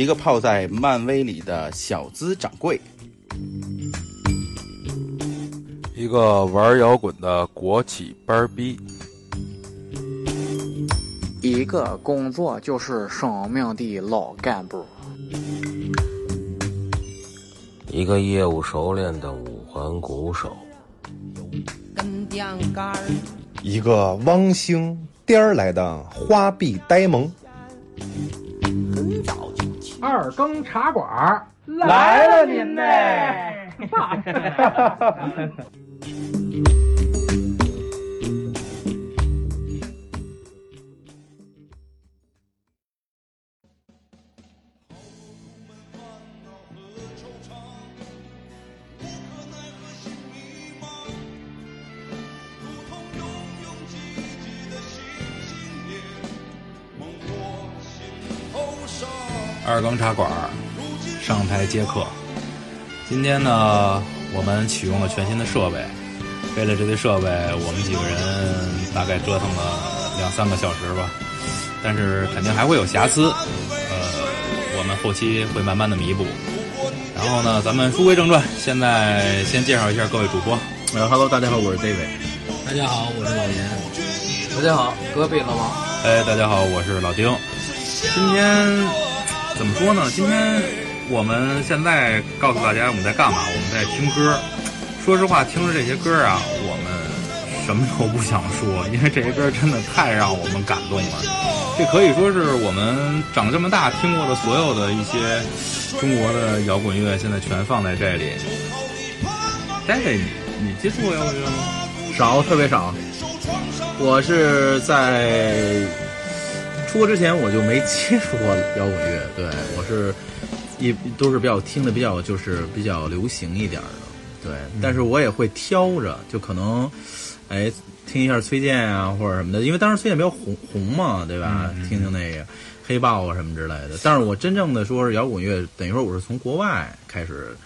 一个泡在漫威里的小资掌柜，一个玩摇滚的国企班逼，一个工作就是生命的老干部，一个业务熟练的五环鼓手，一个汪星颠儿来的花臂呆萌。二更茶馆来了您呢！茶馆上台接客。今天呢，我们启用了全新的设备。为了这堆设备，我们几个人大概折腾了两三个小时吧。但是肯定还会有瑕疵，呃，我们后期会慢慢的弥补。然后呢，咱们书归正传，现在先介绍一下各位主播。呃哈喽，大家好，我是 David。大家好，我是老严。大家好，隔壁老王。哎，大家好，我是老丁。今天怎么说呢？今天我们现在告诉大家我们在干嘛？我们在听歌。说实话，听着这些歌啊，我们什么都不想说，因为这些歌真的太让我们感动了。这可以说是我们长这么大听过的所有的一些中国的摇滚乐，现在全放在这里。戴戴你你接触过摇滚乐吗？少，特别少。我是在出国之前我就没接触过摇滚乐，对我是一都是比较听的比较就是比较流行一点的，对，但是我也会挑着，就可能哎听一下崔健啊或者什么的，因为当时崔健比较红红嘛，对吧？听听那个黑豹啊什么之类的。但是我真正的说是摇滚乐，等于说我是从国外开始。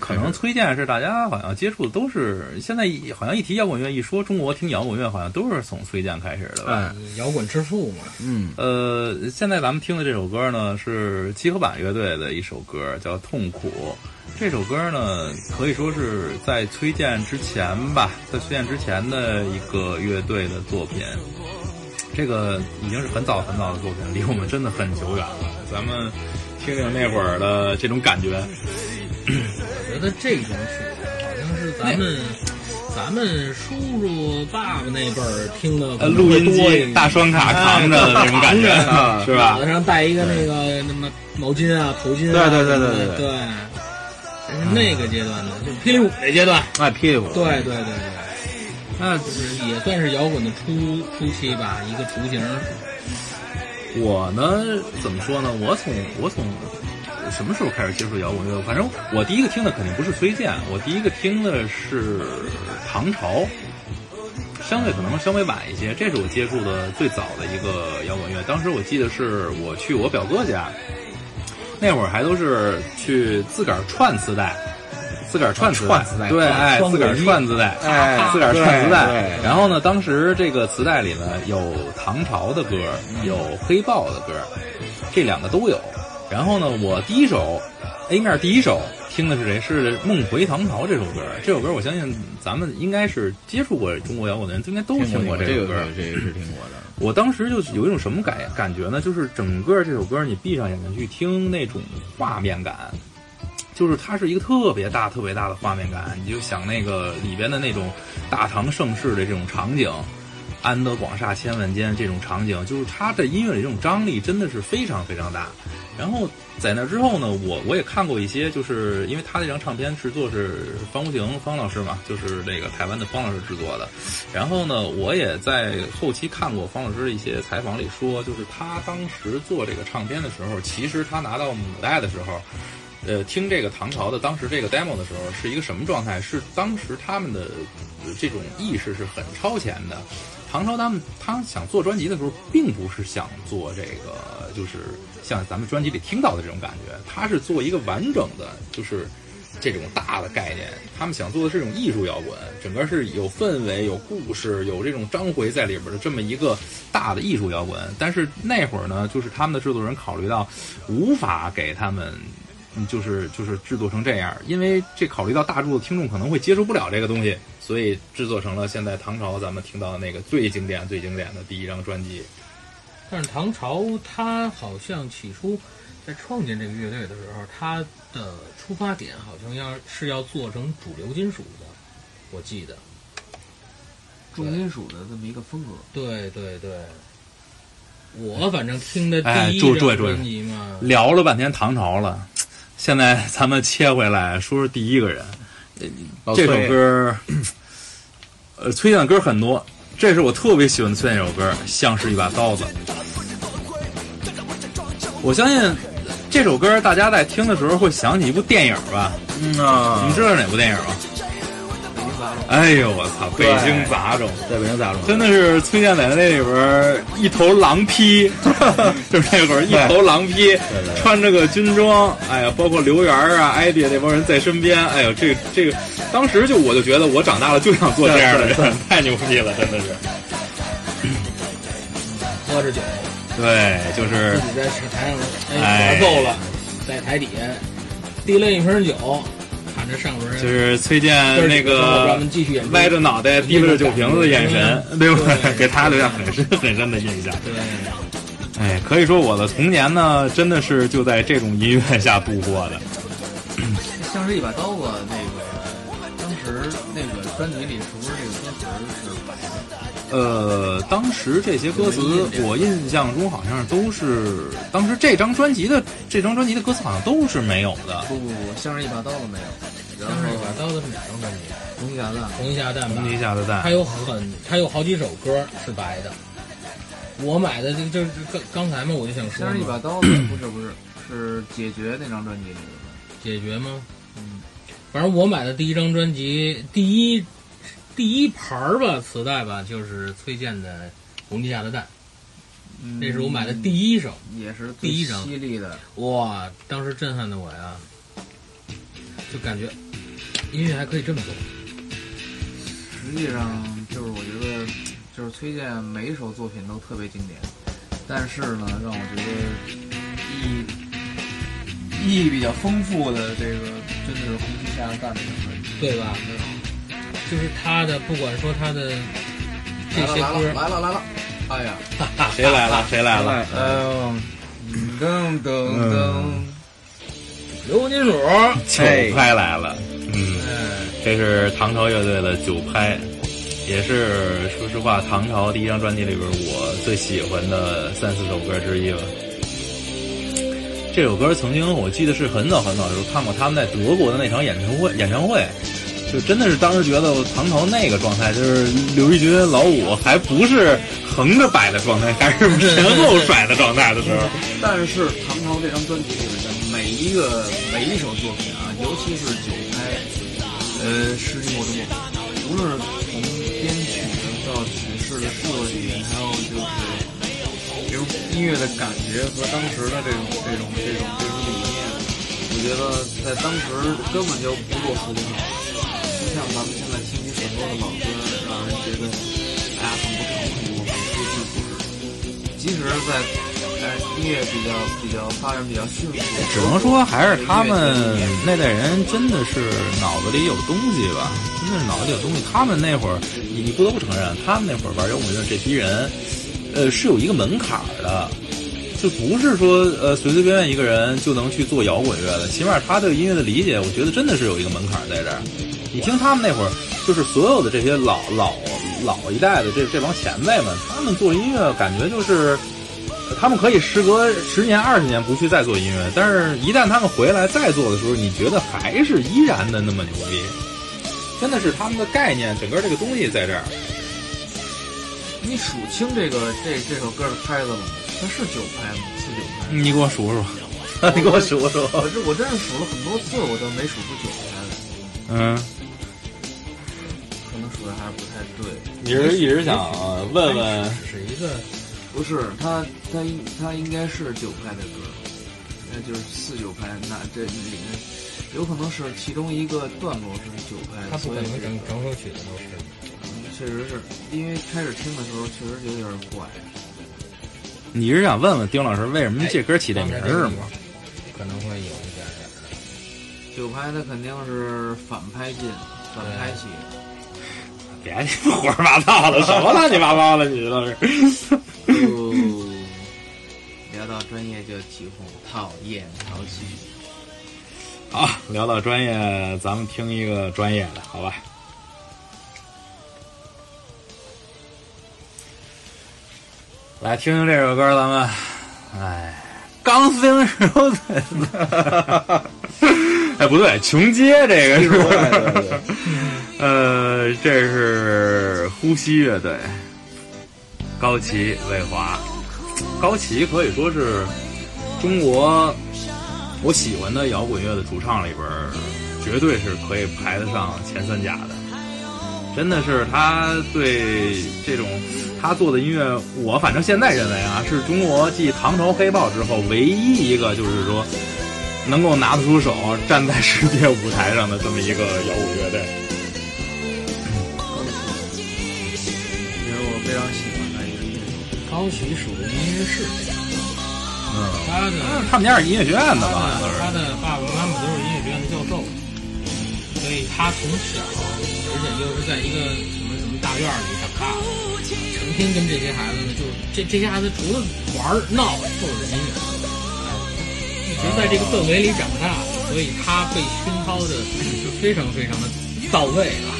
可能崔健是大家好像接触的都是现在好像一提摇滚乐一说中国听摇滚乐好像都是从崔健开始的吧？摇滚之父嘛。嗯，呃，现在咱们听的这首歌呢是七合板乐队的一首歌，叫《痛苦》。这首歌呢可以说是在崔健之前吧，在崔健之前的一个乐队的作品。这个已经是很早很早的作品，离我们真的很久远了。咱们听听那会儿的这种感觉。我觉得这种曲好像是咱们咱们叔叔爸爸那辈儿听的，呃，录音机大双卡扛着的那种感觉，是吧？脑袋上戴一个那个什么毛巾啊、头巾啊，对对对对对对，是那个阶段的，就是霹雳舞那阶段，哎，霹雳舞，对对对对，那就是也算是摇滚的初初期吧，一个雏形。我呢，怎么说呢？我从我从。什么时候开始接触摇滚乐？反正我第一个听的肯定不是崔健，我第一个听的是唐朝，相对可能稍微晚一些。这是我接触的最早的一个摇滚乐。当时我记得是我去我表哥家，那会儿还都是去自个儿串磁带，自个儿串磁带，对，哎，自个儿串磁带，哎，自个儿串磁带。然后呢，当时这个磁带里呢有唐朝的歌，有黑豹的歌，这两个都有。然后呢，我第一首，应该是第一首听的是谁？是《梦回唐朝》这首歌。这首歌我相信咱们应该是接触过中国摇滚的人，应该都听过这首歌。这个是听过的。我当时就有一种什么感感觉呢？就是整个这首歌，你闭上眼睛去听，那种画面感，就是它是一个特别大、特别大的画面感。你就想那个里边的那种大唐盛世的这种场景，安得广厦千万间这种场景，就是他的音乐里这种张力真的是非常非常大。然后在那之后呢，我我也看过一些，就是因为他这张唱片制作是方无形方老师嘛，就是那个台湾的方老师制作的。然后呢，我也在后期看过方老师的一些采访里说，就是他当时做这个唱片的时候，其实他拿到母带的时候，呃，听这个唐朝的当时这个 demo 的时候，是一个什么状态？是当时他们的这种意识是很超前的。唐朝他们他想做专辑的时候，并不是想做这个，就是。像咱们专辑里听到的这种感觉，他是做一个完整的，就是这种大的概念，他们想做的是一种艺术摇滚，整个是有氛围、有故事、有这种章回在里边的这么一个大的艺术摇滚。但是那会儿呢，就是他们的制作人考虑到无法给他们。嗯，就是就是制作成这样，因为这考虑到大众的听众可能会接受不了这个东西，所以制作成了现在唐朝咱们听到的那个最经典、最经典的第一张专辑。但是唐朝他好像起初在创建这个乐队的时候，他的出发点好像要是要做成主流金属的，我记得重金属的这么一个风格。对对对，我反正听的哎，第一注注意张专辑嘛，聊了半天唐朝了，现在咱们切回来说说第一个人。这首歌，呃，崔健的歌很多，这是我特别喜欢的崔健一首歌，《像是一把刀子》。我相信这首歌大家在听的时候会想起一部电影吧？嗯你啊们，知道是哪部电影吗？哎呦我操！北京杂种，在北京杂种，真的是崔健在那里边儿一头狼披，就是那会儿一头狼披，穿着个军装，哎呀，包括刘源啊、艾迪那帮人在身边，哎呦，这个这个，当时就我就觉得我长大了就想做这样的人，太牛逼了，真的是。喝着酒，对，就是自己在台上哎哎。咳嗽了，在台底下递了一瓶酒，上边就是崔健那个们继续演歪着脑袋提着酒瓶子的眼神，对不对？对 给他留下很深很深的印象。对。哎，可以说我的童年呢，真的是就在这种音乐下度过的。像是一把刀子，那个当时那个专辑里是不是这个歌词是白的？呃，当时这些歌词，我印象中好像都是当时这张专辑的这张专辑的歌词好像都是没有的。不不不，像是一把刀子没有。然像后是一把刀子是哪张专辑？红旗侠蛋，红旗下蛋吧红。旗下的蛋它，有很，它有好几首歌是白的。我买的这个就是刚刚才嘛，我就想说像是一把，刀子，不是不是，是解决那张专辑里的。解决吗？嗯，反正我买的第一张专辑，第一第一盘儿吧，磁带吧，就是崔健的《红旗下的蛋》，嗯那是我买的第一首。也是第一张犀利的。哇，当时震撼的我呀，就感觉音乐还可以这么做。实际上就是我觉得，就是崔健每一首作品都特别经典，但是呢，让我觉得意义意义比较丰富的这个，真的是《红旗下的蛋》这张专辑。对吧？就是他的，不管说他的这些来了歌，来了来了，哎呀，谁来了？谁来了？哎呦，噔噔噔，流金属，九拍来了。嗯，这是唐朝乐队的九拍，也是说实话，唐朝第一张专辑里边我最喜欢的三四首歌之一了。这首歌曾经我记得是很早很早的时候看过他们在德国的那场演唱会，演唱会，就真的是当时觉得唐朝那个状态，就是刘奕君、老五还不是横着摆的状态，还是前后甩的状态的时候。但是唐朝这张专辑里面的每一个每一首作品啊，尤其是九拍，呃，世纪末的作品，无论是从编曲到曲式的设计，还有就是比如音乐的感觉和当时的这种这种这种这种理念，我觉得在当时根本就不落俗套。就像咱们现在听起很多的老歌，让人觉得哎呀很不成熟、很不质朴。即使是音乐比较比较发展比较迅速，只能说还是他们那代人真的是脑子里有东西吧，真的是脑子里有东西。他们那会儿，你你不得不承认，他们那会儿玩摇滚乐这批人，呃，是有一个门槛的，就不是说呃随随便便一个人就能去做摇滚乐的。起码他对音乐的理解，我觉得真的是有一个门槛在这儿。你听他们那会儿，就是所有的这些老老老一代的这这帮前辈们，他们做音乐感觉就是。他们可以时隔十年、二十年不去再做音乐，但是一旦他们回来再做的时候，你觉得还是依然的那么牛逼。真的是他们的概念，整个这个东西在这儿。你数清这个这这首歌的拍子了吗？它是九拍吗？四九拍？你给我数数，你给我数数。我这我真是数了很多次，我都没数出九拍来。嗯，可能数的还是不太对。你是一直想问问？是一个不是他他应他应该是九拍的歌，那就是四九拍。那这里面有可能是其中一个段落是九拍，他不可能所以整整首曲子都是。确实是因为开始听的时候确实有点怪。你是想问问丁老师为什么这歌起这名儿是吗？可能会有一点点的。九拍它肯定是反拍进，反拍起。别胡说八道了，什么乱七八糟的，你都是。哦，聊到专业就起哄，讨厌淘气。好，聊到专业，咱们听一个专业的，好吧？来听听这首歌，咱们，哎，钢丝柔腿，哎，不对，穷街这个是，呃，这是呼吸乐队，高旗魏华，高旗可以说是中国我喜欢的摇滚乐的主唱里边，绝对是可以排得上前三甲的。真的是他对这种他做的音乐，我反正现在认为啊，是中国继唐朝黑豹之后唯一一个就是说能够拿得出手站在世界舞台上的这么一个摇滚乐队。非常喜欢的一个乐手。高旗属于音乐室，嗯，他的他们家是音乐学院的吧？他的爸爸妈妈都是音乐学院的教授，所以他从小，而且又是在一个什么什么大院里长大的，成天跟这些孩子呢，就这这些孩子除了玩儿闹就是音乐，一直在这个氛围里长大，所以他被熏陶的就非常非常的到位了。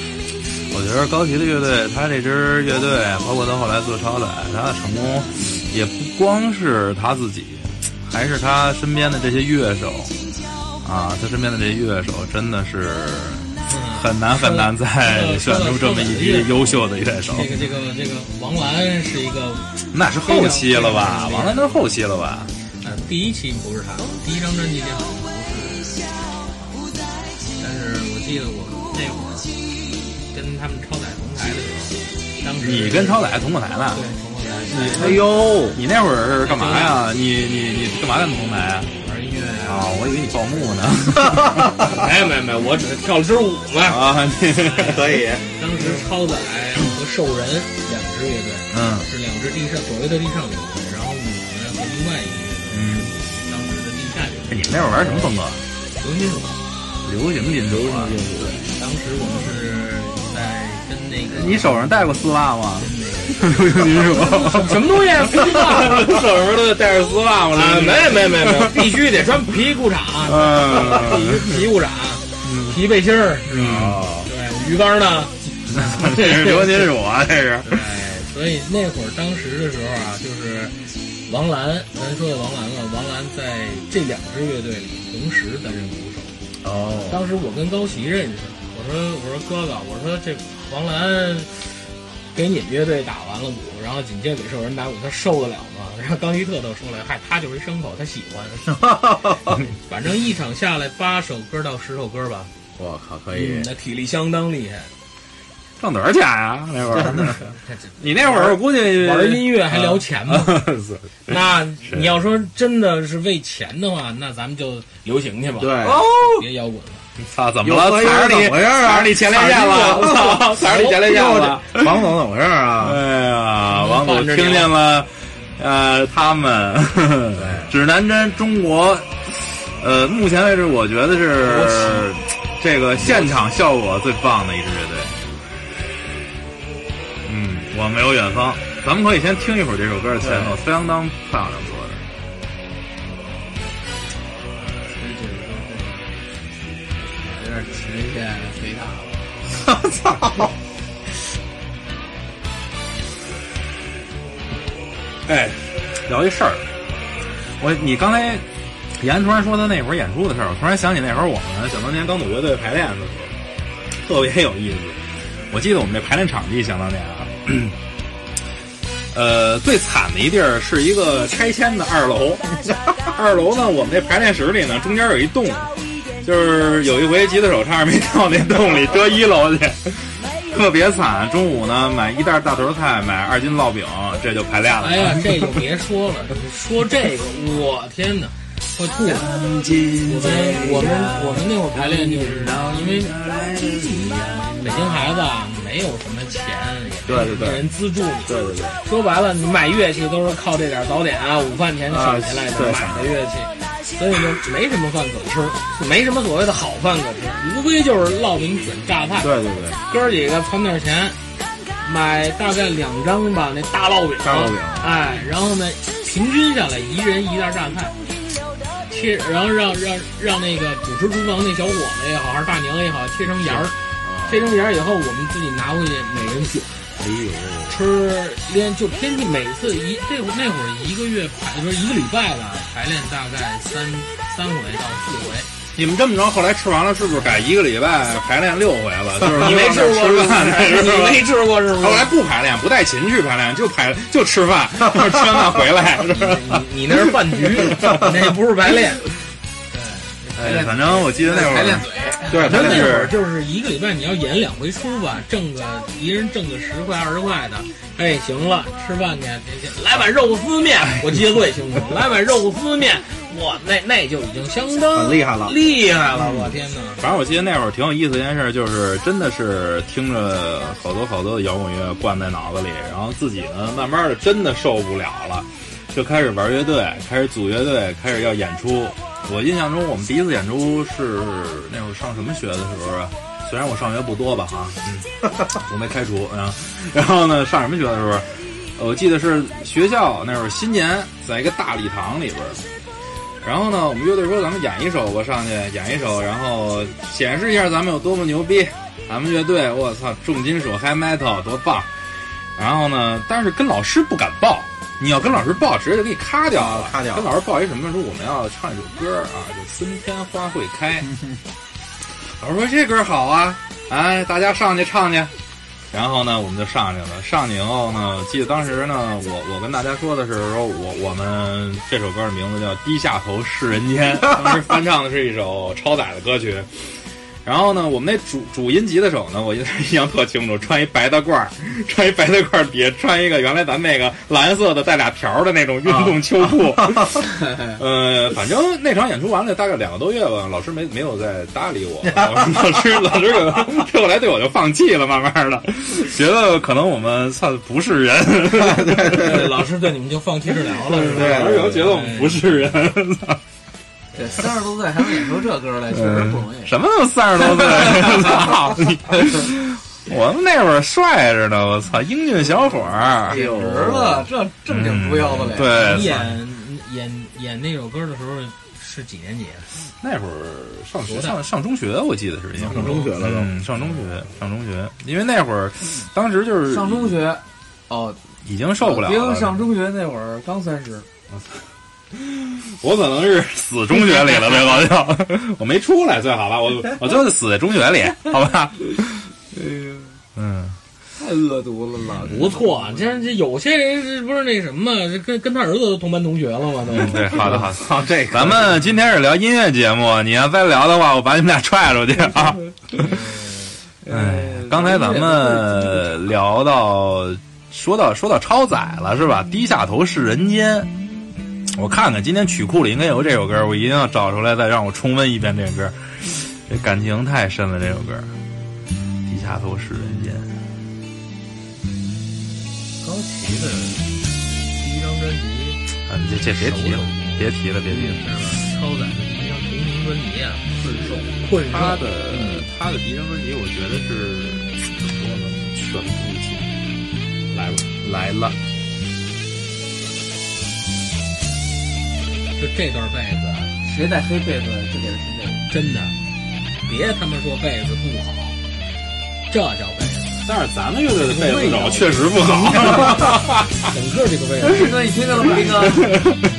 我觉得高旗的乐队，他这支乐队，包括他后来做超载，他的成功也不光是他自己，还是他身边的这些乐手啊，他身边的这些乐手真的是很难很难再选出这么一批优秀的乐手。这个这个这个王兰是一个，那是后期了吧？王兰都是后期了吧？呃，第一期不是他，第一张专辑里好像不是，但是我记得我他们超载同台的时候，当时你跟超载同过台呢？对同过台，哎呦，你那会儿是干嘛呀？你你你干嘛跟他们同台啊？玩音乐啊，我以为你报幕呢。没有没有没有，我只是跳了支舞嘛。啊，可以。当时超载和兽人两支乐队，嗯，是两支地上所谓的地上乐队，然后我呢和另外一个乐队，嗯，当时的地下乐队。你们那会儿玩什么风格？流行金属。流行金属啊！流行金属。当时我们是。你手上戴过丝袜吗？流行金属。什么东西？丝袜？手上都戴着丝袜吗？啊，没没没没，必须得穿皮裤衩，嗯，必须皮裤衩，皮背心儿，是吧，对，鱼竿呢？这是流行金属啊，这是。对，所以那会儿当时的时候啊，就是王兰，咱说的王兰了，王兰在这两支乐队里同时担任鼓手。哦，当时我跟高旗认识，我说我说哥哥，我说这王兰给你们乐队打完了鼓，然后紧接着给兽人打鼓，他受得了吗？然后刚一特都说了，嗨，他就是一牲口，他喜欢。反正一场下来八首歌到十首歌吧，我靠，可以，那体力相当厉害。挣多少钱呀？那会儿，你那会儿我估计玩音乐还聊钱吗？那你要说真的是为钱的话，那咱们就流行去吧。对，别摇滚了。操，怎么了？踩着你，踩着你前列腺了！操，踩着你前列腺了！王总怎么回事啊？哎呀，王总听见了，呃，他们 指南针中国，呃，目前为止我觉得是这个现场效果最棒的一支乐队。嗯，我没有远方，咱们可以先听一会儿这首歌的前奏，相当漂亮点前线飞大了，我操！哎，聊一事儿，我你刚才严突然说他那会儿演出的事儿，我突然想起那会儿我们想当年刚组乐队排练的时候，特别有意思。我记得我们这排练场地想当年啊，呃，最惨的一地儿是一个拆迁的二楼。二楼呢，我们这排练室里呢，中间有一洞，就是有一回吉他手差点没掉那洞里，折一楼去，特别惨。中午呢，买一袋大头菜，买二斤烙饼，这就排练了。哎呀，这就别说了，说这个，我天哪！会吐。我们我们我们那会儿排练就是因为北京孩子啊没有什么钱，也没有人资助你。对对对，说白了，你买乐器都是靠这点早点啊、午饭钱省下来的买的乐器，所以呢没什么饭可吃，就没什么所谓的好饭可吃，无非就是烙饼卷榨菜。对对对，哥儿几个攒点钱，买大概两张吧，那大烙饼。大烙饼哎，然后呢，平均下来一人一袋榨菜，切，然后让让让那个主持厨房那小伙子也好，还是大娘也好，切成芽儿，切成芽儿以后，我们自己拿回去，每人卷。哎呦，吃连就天气每次一这会那会儿一个月排不是一个礼拜吧，排练大概三三回到四回。你们这么着，后来吃完了是不是改一个礼拜排练六回了？就是你没吃过吃饭，你没吃过是不是？后来不排练，不带琴去排练，就排 就吃饭，吃完饭回来。你你那是饭局，那不是排练。哎，反正我记得那会儿练嘴，对，他咱那会儿是就是一个礼拜你要演两回出吧，挣个一人挣个十块二十块的，哎，行了，吃饭去，来碗肉丝面，我记得最清楚，来碗肉丝面，哇，那那就已经相当很厉害了厉害了，我天哪！反正我记得那会儿挺有意思一件事，就是真的是听着好多好多的摇滚乐灌在脑子里，然后自己呢慢慢的真的受不了了，就开始玩乐队，开始组乐队，开始要演出。我印象中我们第一次演出是那会儿上什么学的时候啊？虽然我上学不多吧哈，嗯，我没开除啊。然后呢，上什么学的时候，我记得是学校那会儿新年在一个大礼堂里边。然后呢，我们乐队说咱们演一首吧，上去演一首，然后显示一下咱们有多么牛逼。咱们乐队，我操，重金属 high metal 多棒。然后呢，但是跟老师不敢报，你要跟老师报，直接就给你咔掉了。咔掉跟老师报一什么？说我们要唱一首歌啊，就《春天花会开》。老师说这歌好啊，哎，大家上去唱去。然后呢，我们就上去了。上去以后呢，记得当时呢，我我跟大家说的是说，我我们这首歌的名字叫《低下头是人间》，当时翻唱的是一首超载的歌曲。然后呢，我们那主主音吉他手呢，我印象特清楚，穿一白大褂儿，穿一白大褂儿，底下穿一个原来咱那个蓝色的带俩条儿的那种运动秋裤。呃，反正那场演出完了大概两个多月吧，老师没没有再搭理我，老师老师 可后来对我就放弃了，慢慢的觉得可能我们算不是人，对对，老师对你们就放弃治疗了，是吧？对，老师有觉得我们不是人。对，三十多岁还能演出这歌来，确实不容易。什么都三十多岁，操你！我们那会儿帅着呢，我操，英俊小伙儿。简直了，这正经不要的脸。对，你演演演那首歌的时候是几年级？那会儿上学上上中学，我记得是上中学了都，嗯，上中学上中学，因为那会儿当时就是上中学，哦，已经受不了了。上中学那会儿刚三十，我可能是死中学里了，对吧？就我没出来，最好吧？我我最后就死在中学里，好吧？哎呀，嗯，太恶毒了啦！不错，这这有些人是不是那什么，跟跟他儿子都同班同学了嘛？都对，好的好的。好，这个咱们今天是聊音乐节目，你要再聊的话，我把你们俩踹出去啊！哎，刚才咱们聊到说到说到超载了是吧？低下头是人间。我看看今天曲库里应该有这首歌，我一定要找出来再让我重温一遍这歌，这感情太深了。这首歌，低下头是人间。高旗的第一张专辑啊，你这这别提了，别提了，别提了。超载的第一张同名专辑啊，困兽，困兽。他的他的第一张专辑，我觉得是怎么说呢？全部情来了来了。就这段被子，谁带黑被子就给他听这个。真的，别他妈说被子不好，这叫被子。但是咱们乐队的被子手确实不好 整个这个被子。斌哥，你听见了吗？斌哥，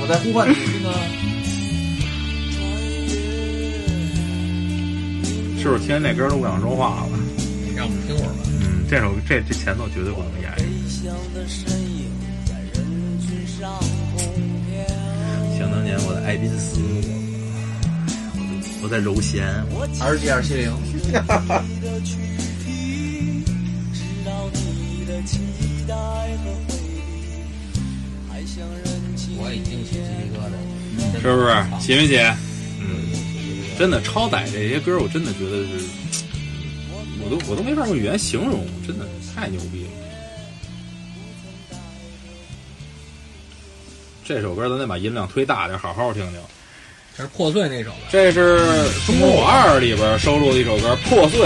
我在呼唤你，斌哥。是不是听见那歌都不想说话了？让我们听会儿吧。嗯，这首这这前奏绝对不能演。年我的爱宾斯，我在柔弦，R G 二七零。我已经起鸡皮疙瘩了。是不是？喜没喜？嗯，真的超载这些歌，我真的觉得是，我都我都没法用语言形容，真的太牛逼了。这首歌咱得把音量推大点，好好听听。这是破碎那首吧？这是《中国舞二》里边收录的一首歌《破碎》。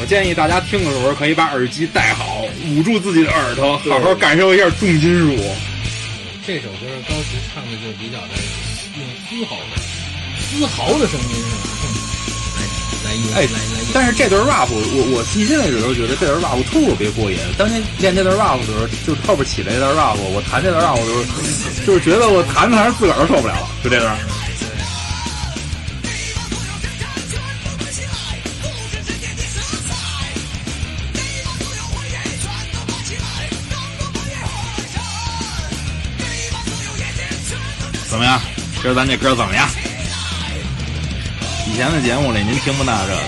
我建议大家听的时候可以把耳机戴好，捂住自己的耳朵，好好感受一下重金属。这首歌高旗唱的就比较的用嘶吼的、嘶嚎的声音是吧？哎但是这段 rap 我我迄今为止都觉得这段 rap 特别过瘾。当年练这段 rap 的时候，就是后边起来一段 rap，我弹这段 rap 的时候，就是觉得我弹着弹着自个儿都受不了了，就这段。怎么样？今儿咱这歌怎么样？以前的节目里您听不到这个，嗯，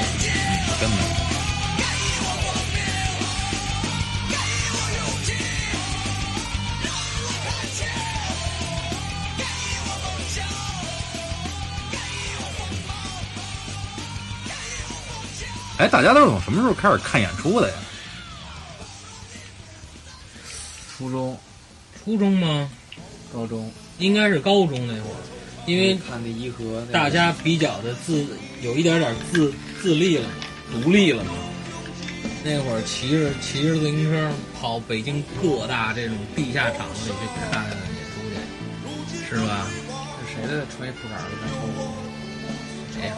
真的。哎，大家都是从什么时候开始看演出的呀？初中、初中吗？高中，应该是高中那会儿，因为看那颐和，大家比较的自有一点点自自立了嘛，独立了嘛。那会儿骑着骑着自行车跑北京各大这种地下场子里去看演出去，是吧？是谁的穿一裤衩子在后头？谁呀？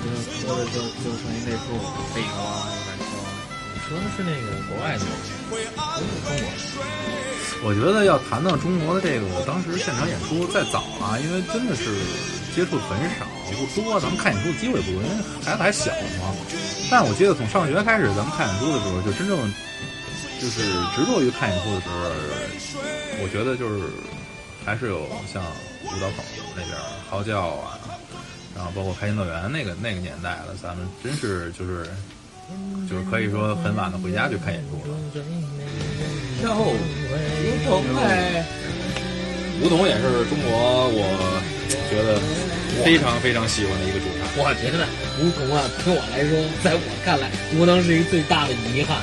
就脱的就就剩一内裤，背个哇就在跳。你说的是那个国外的，不是中国的。我觉得要谈到中国的这个当时现场演出再早啊，因为真的是接触很少不多，咱们看演出的机会不多，因为孩子还小嘛。但我记得从上学开始，咱们看演出的时候，就真正就是执着于看演出的时候，我觉得就是还是有像舞蹈口那边嚎叫啊，然后包括开心乐园那个那个年代了，咱们真是就是就是可以说很晚的回家去看演出了。哟，吴桐哎，吴桐也是中国我觉得非常非常喜欢的一个主唱。我觉得吴桐啊，对我来说，在我看来，无能是一个最大的遗憾。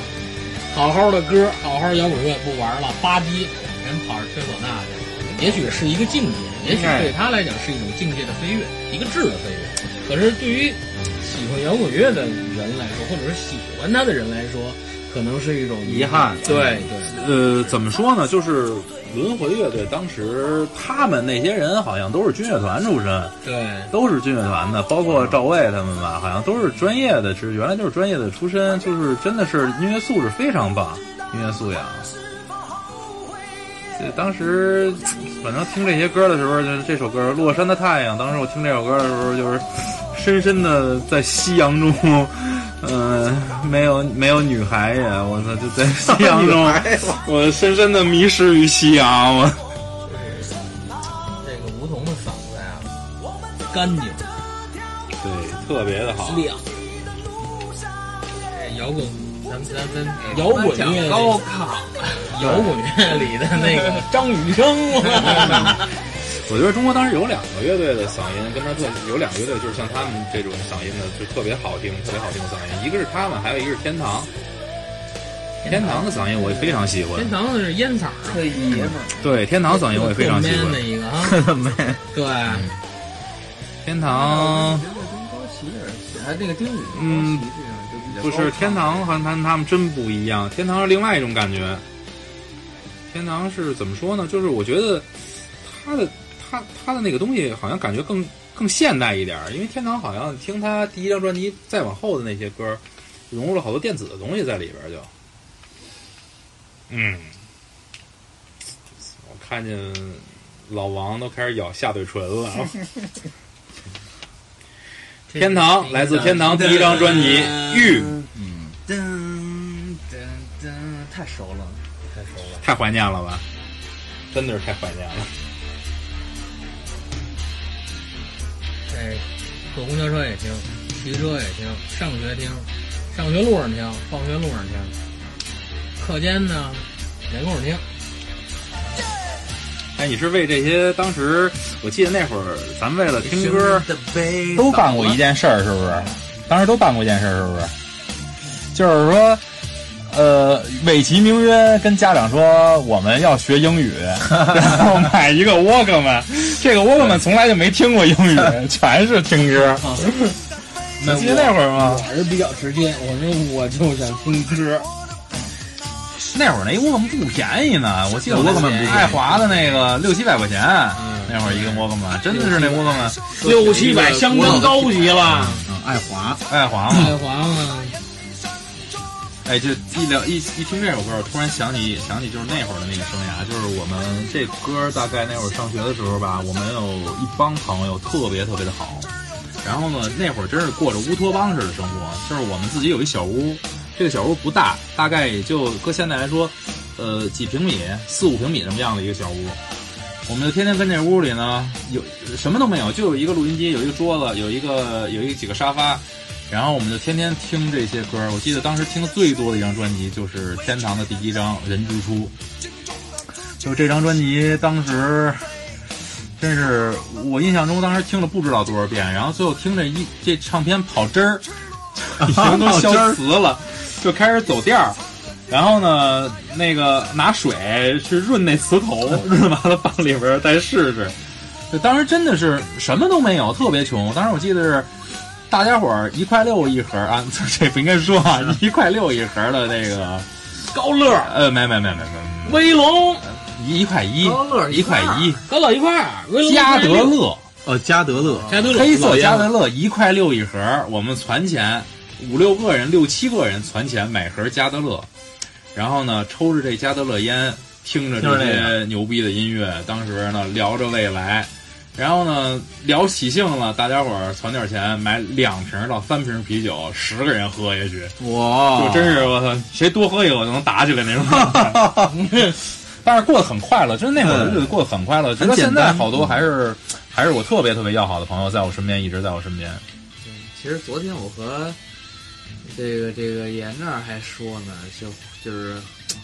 好好的歌，好好摇滚乐不玩了，吧唧，人跑着吹唢呐去，也许是一个境界，也许对他来讲是一种境界的飞跃，一个质的飞跃。可是对于喜欢摇滚乐的人来说，或者是喜欢他的人来说，可能是一种遗憾。对对。呃，怎么说呢？就是轮回乐队当时他们那些人好像都是军乐团出身，对，都是军乐团的，包括赵卫他们吧，好像都是专业的，是原来就是专业的出身，就是真的是音乐素质非常棒，音乐素养。对当时反正听这些歌的时候，就是这首歌《落山的太阳》。当时我听这首歌的时候，就是深深的在夕阳中，嗯、呃，没有没有女孩呀，我操，就在夕阳中，我深深的迷失于夕阳，我。这个梧桐的嗓子呀，干净，对，特别的好，亮。摇滚，咱们咱咱摇滚乐高亢，摇滚乐里的那个张雨生。我觉得中国当时有两个乐队的嗓音跟他特有两个乐队就是像他们这种嗓音的就特别好听，特别好听的嗓音，一个是他们，还有一个是天堂。天堂的嗓音我也非常喜欢。天堂的是烟嗓，特爷们儿。对，天堂嗓音我也非常喜欢。的一个啊，对，天堂。觉得跟高旗有点像，还那个丁宇，嗯，不是天堂和他他们真不一样，天堂是另外一种感觉。天堂是怎么说呢？就是我觉得他的。他他的那个东西好像感觉更更现代一点，因为天堂好像听他第一张专辑再往后的那些歌，融入了好多电子的东西在里边就，嗯，我看见老王都开始咬下嘴唇了。天堂来自天堂 第一张专辑《玉》，嗯，噔噔噔，太熟了，太熟了，太怀念了吧？真的是太怀念了。这坐公交车也听，骑车也听，上学听，上学路上听，放学路上听，课间呢没工夫听。哎哎，你是为这些？当时我记得那会儿，咱们为了听歌，都办过一件事儿，是不是？当时都办过一件事儿，是不是？就是说，呃，美其名曰跟家长说我们要学英语，然后买一个 Walkman，这个 Walkman 从来就没听过英语，全是听歌。你记得那会儿吗？我是比较直接，我说我就想听歌。那会儿那 Walkman 不便宜呢，我记得 Walkman 爱华的那个六七百块钱，那会儿一个 Walkman 真的是那 Walkman 六七百相当高级了。嗯，爱华，爱华嘛，爱华嘛。哎，就一聊一一听这首歌，突然想起想起就是那会儿的那个生涯，就是我们这歌大概那会上学的时候吧，我们有一帮朋友特别特别的好，然后呢那会儿真是过着乌托邦式的生活，就是我们自己有一小屋，这个小屋不大，大概也就搁现在来说，呃几平米，四五平米这么样的一个小屋，我们就天天跟这屋里呢有什么都没有，就有一个录音机，有一个桌子，有一个有一个几个沙发。然后我们就天天听这些歌，我记得当时听的最多的一张专辑就是天堂的第一张《人之初》，就这张专辑当时真是我印象中当时听了不知道多少遍，然后最后听这一这唱片跑汁儿，已经都消磁了，就开始走调儿。然后呢，那个拿水去润那磁头，润完了放里边再试试。就当时真的是什么都没有，特别穷。当时我记得是。大家伙儿一块六一盒啊，这不应该说啊，一块六一盒的那个高乐，呃，没没没没没，威龙。一一块一，高乐一块一，高乐一块二，加德乐，呃，加德乐，加德乐，黑色加德乐一块六一盒，我们攒钱五六个人，六七个人攒钱买盒加德乐，然后呢抽着这加德乐烟，听着这些牛逼的音乐，当时呢聊着未来。然后呢，聊喜庆了，大家伙儿攒点钱买两瓶到三瓶啤酒，十个人喝下去，哇，就真是我操，谁多喝一口就能打起来那种。但是过得很快乐，就是那会儿日子过得很快乐。直到现在，好多还是还是我特别特别要好的朋友，在我身边，一直在我身边。其实昨天我和这个这个严那儿还说呢，就就是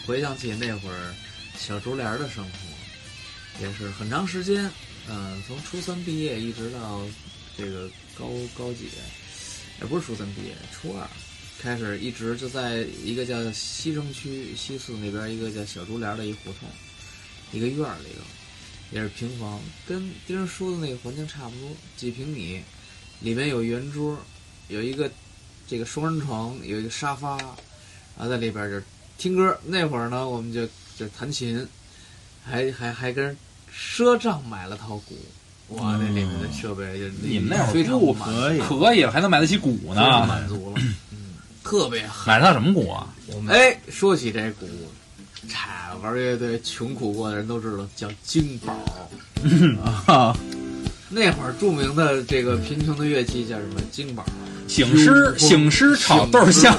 回想起那会儿小竹帘的生活，也是很长时间。嗯，从初三毕业一直到这个高高几，也不是初三毕业，初二开始一直就在一个叫西城区西四那边一个叫小竹帘的一胡同，一个院儿里头，也是平房，跟丁叔的那个环境差不多，几平米，里面有圆桌，有一个这个双人床，有一个沙发，然后在里边就听歌。那会儿呢，我们就就弹琴，还还还跟。赊账买了套鼓，哇，那里面的设备就你们那会儿不可以，可以，还能买得起鼓呢，满足了，嗯，特别好。买套什么鼓啊？哎，说起这鼓，嗨，玩乐队穷苦过的人都知道，叫京宝。啊，那会儿著名的这个贫穷的乐器叫什么？京宝。醒狮，醒狮炒豆香，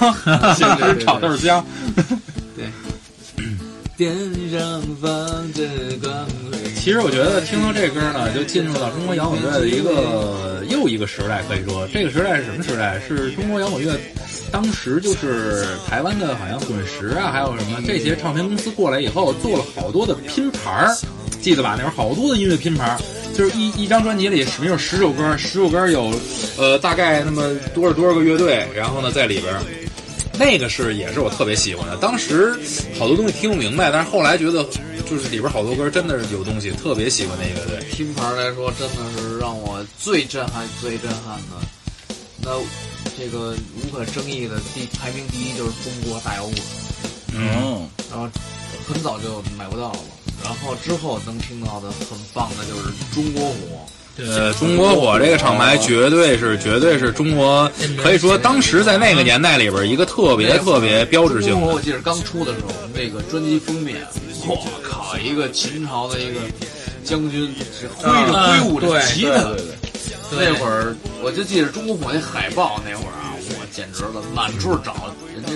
醒狮炒豆香。对。点 上放着光辉。其实我觉得听到这歌呢，就进入到中国摇滚乐的一个又一个时代。可以说，这个时代是什么时代？是中国摇滚乐当时就是台湾的，好像滚石啊，还有什么这些唱片公司过来以后，做了好多的拼盘儿，记得吧？那时候好多的音乐拼盘儿，就是一一张专辑里，比如十首歌，十首歌有呃大概那么多少多少个乐队，然后呢在里边。那个是也是我特别喜欢的，当时好多东西听不明白，但是后来觉得就是里边好多歌真的是有东西，特别喜欢那个对。拼盘来说，真的是让我最震撼、最震撼的。那这个无可争议的第排名第一就是中国大摇滚，嗯，然后很早就买不到了，然后之后能听到的很棒的就是中国火。呃，中国火这个厂牌绝对是，绝对是中国可以说当时在那个年代里边一个特别特别标志性。中国我记得刚出的时候，那个专辑封面，我靠，一个秦朝的一个将军是挥着挥舞着旗的。那会儿我就记得中国火那海报那会儿啊，我简直了，满处找，人家。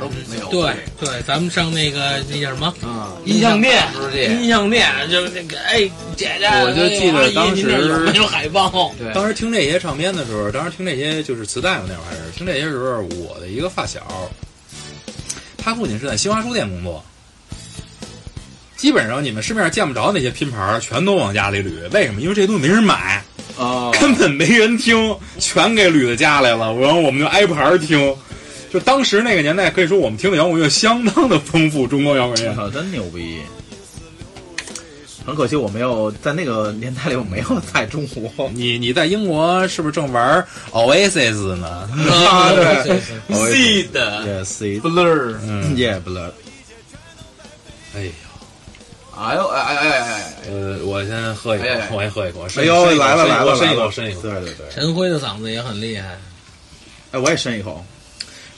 都没有。对对，咱们上那个那叫什么？嗯，音像店，音像店就那个哎，姐姐，我就记得当时没有海报。对，当时听这些唱片的时候，当时听这些就是磁带嘛，那会儿还是听这些时候，我的一个发小，他父亲是在新华书店工作，基本上你们市面上见不着那些拼盘，全都往家里捋。为什么？因为这东西没人买，哦，根本没人听，全给捋到家来了。然后我们就挨盘儿听。就当时那个年代，可以说我们听的摇滚乐相当的丰富，中国摇滚乐。操，真牛逼！很可惜，我没有在那个年代里，我没有在中国。你你在英国是不是正玩 Oasis 呢？啊，对 Seed，Yeah，Seed Blur，嗯，Yeah，Blur。哎呦，哎呦哎哎哎呃，我先喝一口我先喝一口。哎呦，来了来了，深一口，深一口。对对对，陈辉的嗓子也很厉害。哎，我也深一口。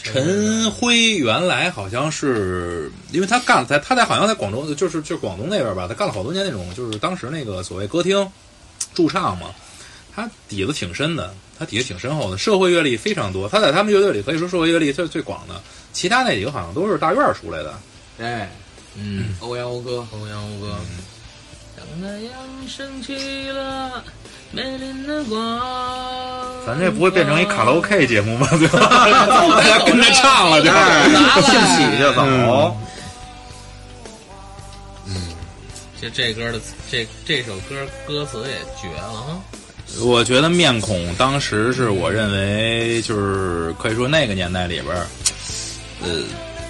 陈辉原来好像是，因为他干在他在好像在广州，就是就是广东那边吧，他干了好多年那种，就是当时那个所谓歌厅驻唱嘛，他底子挺深的，他底子挺深厚的，社会阅历非常多。他在他们乐队里可以说社会阅历最最广的，其他那几个好像都是大院出来的。哎，嗯，欧阳欧哥，欧阳欧哥。当太阳升起了咱这不会变成一卡拉 OK 节目吗？对吧？大家跟着唱了，对吧？哎，兴起就走。这这歌的这这首歌歌词也绝了哈。我觉得面孔当时是我认为就是可以说那个年代里边儿，呃，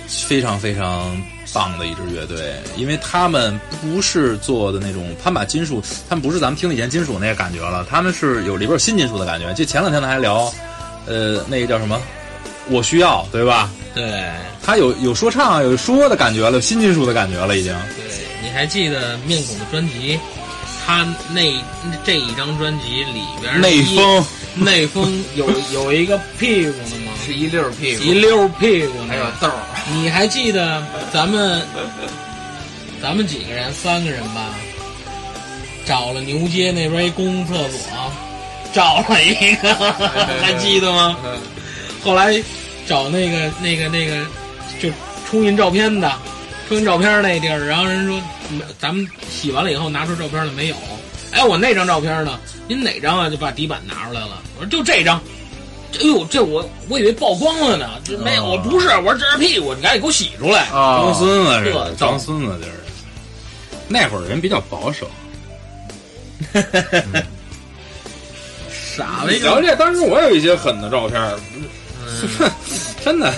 非常非常棒的一支乐队，因为他们不是做的那种，他们把金属，他们不是咱们听以前金属那个感觉了，他们是有里边有新金属的感觉。就前两天咱还聊，呃，那个叫什么？我需要，对吧？对他有有说唱，有说的感觉了，有新金属的感觉了，已经。对，你还记得面孔的专辑？他那这一张专辑里边内封，内封有有一个屁股的吗？是一溜屁股，一溜屁股，还有豆儿。你还记得咱们咱们几个人，三个人吧，找了牛街那边一公共厕所，找了一个，还记得吗？后来找那个那个那个就冲印照片的，冲印照片那地儿，然后人说咱们洗完了以后拿出照片了没有？哎，我那张照片呢？您哪张啊？就把底板拿出来了。我说就这张。哎呦，这我我以为曝光了呢，这没有，我不是，我说这是屁股，你赶紧给我洗出来。啊装孙子似这的，装孙子就是。那会儿人比较保守，傻了一个，聊这，当时我有一些狠的照片儿，真的。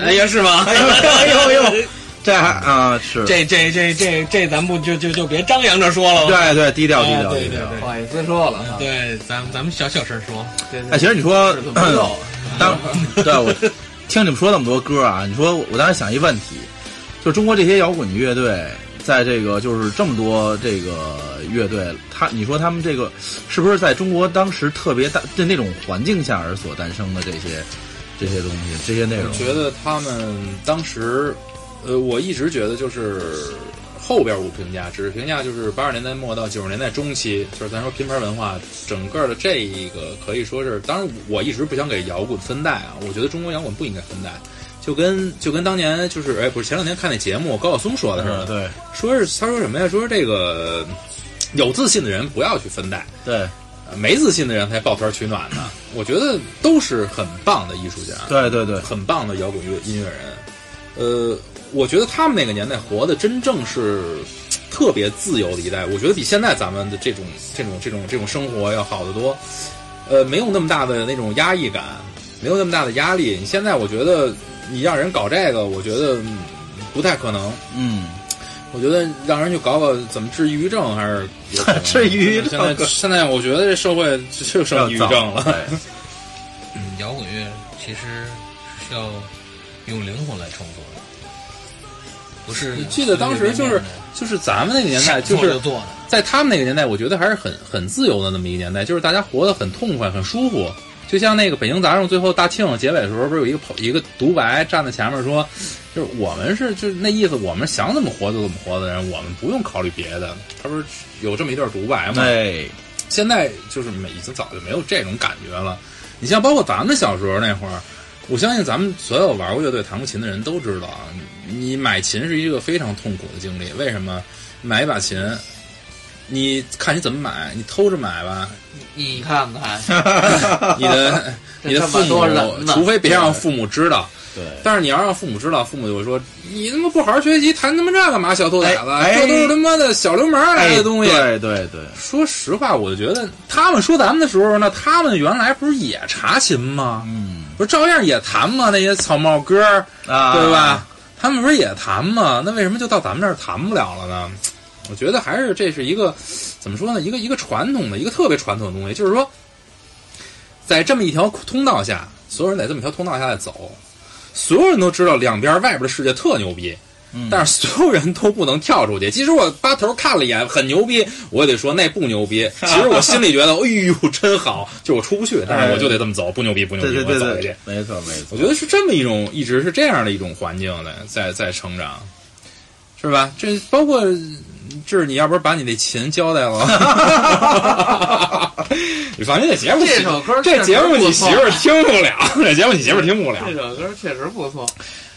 哎呀，是吗？哎呦哎呦哎呦，这还啊是，这这这这这，咱不就就就别张扬着说了。对对，低调低哎调低调。对对对不好意思说了啊，对，咱咱们小小声说。哎，其实你说，当对我 听你们说那么多歌啊，你说我当时想一问题，就中国这些摇滚乐队，在这个就是这么多这个乐队，他你说他们这个是不是在中国当时特别大的那种环境下而所诞生的这些这些东西这些内容我？觉得他们当时，呃，我一直觉得就是后边不评价，只是评价就是八十年代末到九十年代中期，就是咱说拼盘文化整个的这一个可以说是，当然我一直不想给摇滚分代啊，我觉得中国摇滚不应该分代。就跟就跟当年就是哎，不是前两天看那节目，高晓松说的似的，对说是他说什么呀？说这个有自信的人不要去分代，对呃没自信的人才抱团取暖呢。我觉得都是很棒的艺术家，对对对，很棒的摇滚乐音乐人。呃，我觉得他们那个年代活的真正是 特别自由的一代，我觉得比现在咱们的这种这种这种这种生活要好得多。呃，没有那么大的那种压抑感，没有那么大的压力。你现在我觉得你让人搞这个，我觉得嗯不太可能。嗯，我觉得让人去搞搞怎么治抑郁症还是治抑郁症现在现在我觉得这社会就剩抑郁症了。嗯，摇滚乐其实是需要用灵魂来创作的，不是。你记得当时就是就是咱们那个年代，就就是。在他们那个年代，我觉得还是很很自由的那么一个年代，就是大家活得很痛快、很舒服。就像那个北京杂种最后大庆结尾的时候，不是有一个跑一个独白站在前面说，就是我们是就是那意思，我们想怎么活就怎么活的人，我们不用考虑别的。他不是有这么一段独白吗？哎，现在就是没已经早就没有这种感觉了。你像包括咱们小时候那会儿，我相信咱们所有玩过乐队、弹过琴的人都知道，啊，你买琴是一个非常痛苦的经历。为什么？买一把琴，你看你怎么买，你偷着买吧，你看看，你的 你的父母除非别让父母知道，对，但是你要让父母知道，父母就会说：“你他妈不好好学习，弹他妈这干嘛？小兔崽子，这都是他妈的小流氓来的东西。对对对，说实话，我就觉得他们说咱们的时候，那他们原来不是也查琴吗？嗯不是照样也弹吗？那些草帽歌儿，啊，对吧？？他们不是也弹吗？那为什么就到咱们这儿弹不了了呢？我觉得还是这是一个怎么说呢？一个一个传统的一个特别传统的东西，就是说，在这么一条通道下，所有人在这么一条通道下在走，所有人都知道两边外边的世界特牛逼。嗯但是所有人都不能跳出去。即使我扒头看了一眼，很牛逼，我也得说那不牛逼。其实我心里觉得，哎呦，真好，就我出不去，但是我就得这么走，不牛逼，不牛逼，对对对我走下去对。，没错没错。我觉得是这么一种，一直是这样的一种环境的，在在成长，是吧？这包括就是你要不是把你那琴交代了，你放心，这节目这首歌这节目你媳妇儿听不了，这节目你媳妇儿听不了。这首歌确实不错。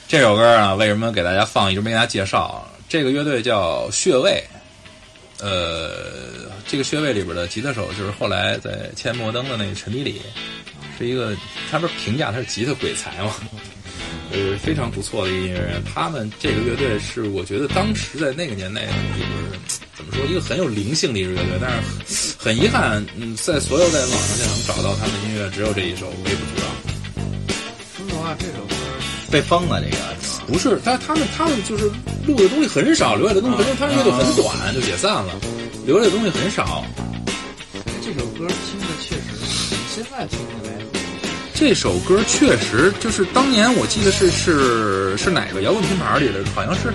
这首歌啊，为什么给大家放，一直没给大家介绍？这个乐队叫穴位，呃，这个穴位里边的吉他手就是后来在千摩登的那个陈迪里，是一个他不是评价他是吉他鬼才吗？呃，非常不错的一个音乐人。他们这个乐队是我觉得当时在那个年代就是怎么说一个很有灵性的一支乐队，但是很遗憾，嗯，在所有在网上现在能找到他们的音乐只有这一首《微不足道》。说实话，这首歌被封了这个？不是，他他们他们就是录的东西很少，留下的东西很少，他们乐队很短就解散了，留下的东西很少。这首歌听的确实，现在听起来这首歌确实就是当年我记得是是是哪个摇滚拼盘里的，好像是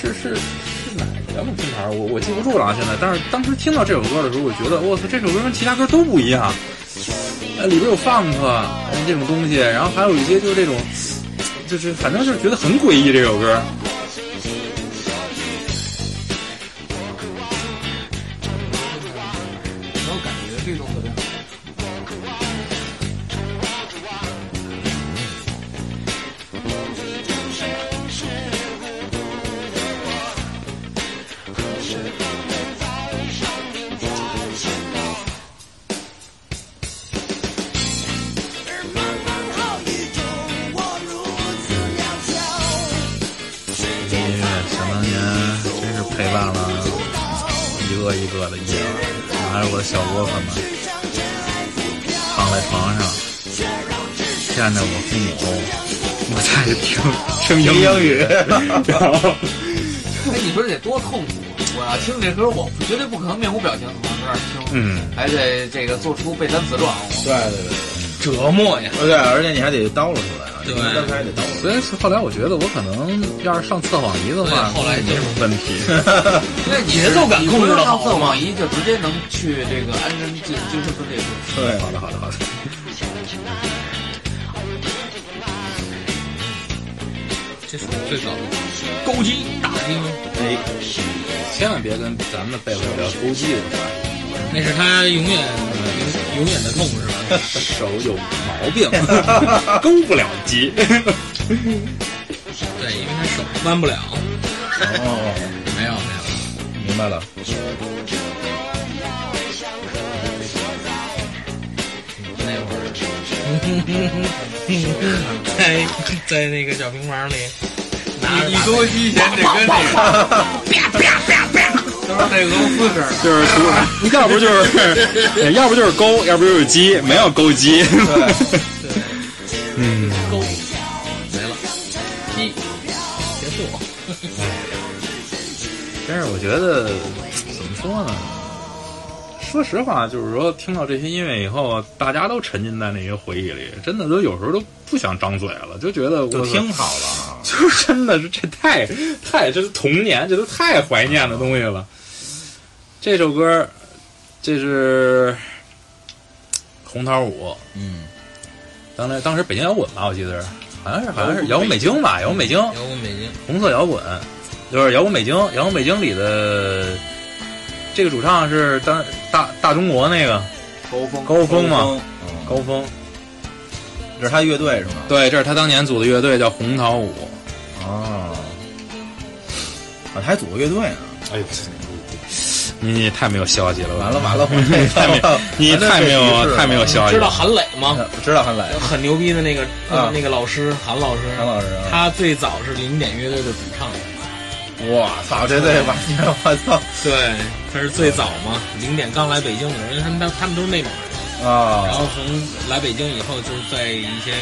是是是哪个摇滚拼盘，我我记不住了啊现在。但是当时听到这首歌的时候，我觉得我操，这首歌跟其他歌都不一样，呃，里边有 funk 这种东西，然后还有一些就是这种，就是反正就是觉得很诡异这首歌。一个的夜晚，拿着我的小窝子们，躺在床上，见着我父母，我在这听听英英语然后 哎，你说这得多痛苦！我要听这歌，我绝对不可能面无表情的往这儿听，嗯，还得这个做出背单词状。对对对折磨呀。对，而且你还得叨唠出来啊，对。所以后来我觉得我可能要是上测谎仪的话，后来就没什么问题。因为你节奏感控制上测谎仪就直接能去这个安贞精精神分裂处。对，好的，好的，好的。这是最早的高级大厅，哎，千万别跟咱们的贝贝聊勾机的话题。那是他永远永永远的痛是吧？手有毛病，勾不了机。对，因为他手弯不了。哦，没有没有，明白了。那会儿在在那个小平房里拿着一多机前得跟那个，都是那俄罗斯声。就是除，要不就是，要不就是勾，要不就是鸡，没有勾鸡。对。嗯，勾没了，鸡结束。但是我觉得怎么说呢？说实话，就是说听到这些音乐以后，大家都沉浸在那些回忆里，真的都有时候都不想张嘴了，就觉得我就听好了啊。就是真的是这太太这是童年，这都太怀念的东西了。这首歌，这是红桃五，嗯，当时当时北京摇滚吧，我记得是，好像是好像是摇滚北京吧，摇滚北京，摇滚北京，红色摇滚，就是摇滚北京，摇滚北京里的这个主唱是当大大中国那个。高峰。高峰嘛，嗯高峰，这是他乐队是吗？对，这是他当年组的乐队叫红桃五。哦，啊，他还组过乐队呢。哎呦，你太没有消息了，完了 完了，我你太没，你太没有太没有消息。知道韩磊吗？知道韩磊，很牛逼的那个啊那个老师韩老师，韩老师啊他最早是零点乐队的主唱。我操，这对完全我操对，他是最早嘛，零点刚来北京的时候，因为他们他他们都是内蒙人，啊！然后从来北京以后，就是在一些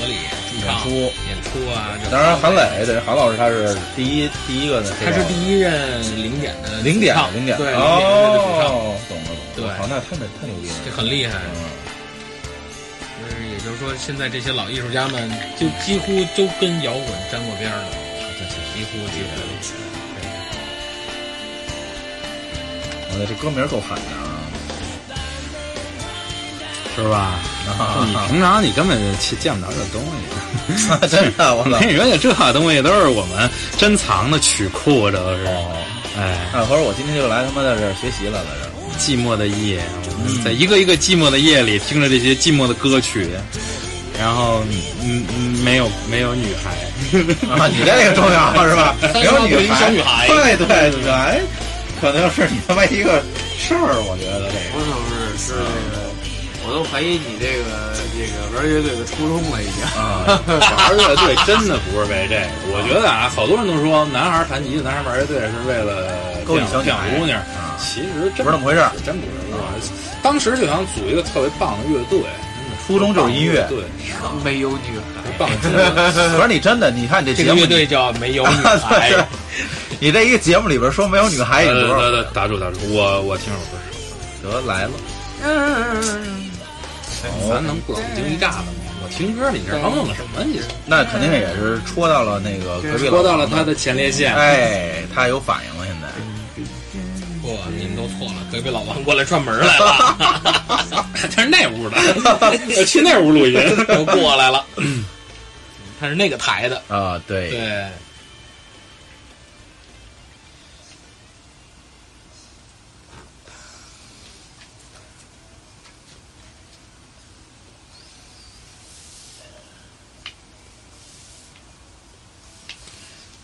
场子里驻唱、演出演出啊。当然，韩磊对韩老师他是第一第一个的，他是第一任零点的零点零点的主唱，哦，懂了懂了，对好，那太太太牛逼了，这很厉害。嗯就是也就是说，现在这些老艺术家们就几乎都跟摇滚沾过边儿了，几乎几乎。我的这歌名够狠的啊！是吧？你平常你根本就见不着这东西，真的，我我跟你说，这东西都是我们珍藏的曲库，这都是。哎，啊，或者我今天就来他妈在这儿学习来了，这寂寞的夜，在一个一个寂寞的夜里，听着这些寂寞的歌曲，然后嗯嗯，没有没有女孩。啊，你这个重要是吧？没有女孩，小女孩，对对对对，哎，可能是你他妈一个事儿，我觉得这个。不是不是是这个，我都怀疑你这个这个玩乐队的初衷了已经。啊，玩乐队真的不是为这个。我觉得啊，好多人都说男孩弹吉他，男孩玩乐队是为了勾引小姑娘啊，其实真不是那么回事儿，真不是。我当时就想组一个特别棒的乐队，初中就是音乐，对，没有女孩，棒。可是你真的，你看你这这个乐队叫没有女孩。你这一个节目里边说没有女孩，也多得得打住打住，我我听首歌，得来了。咱能不冷静一炸的吗？我听歌，你这哼哼什么？你这那肯定也是戳到了那个隔壁戳到了他的前列腺。哎，他有反应了，现在。不，你们都错了，隔壁老王过来串门来了，他是那屋的，去那屋录音，都过来了。他是那个台的啊，对对。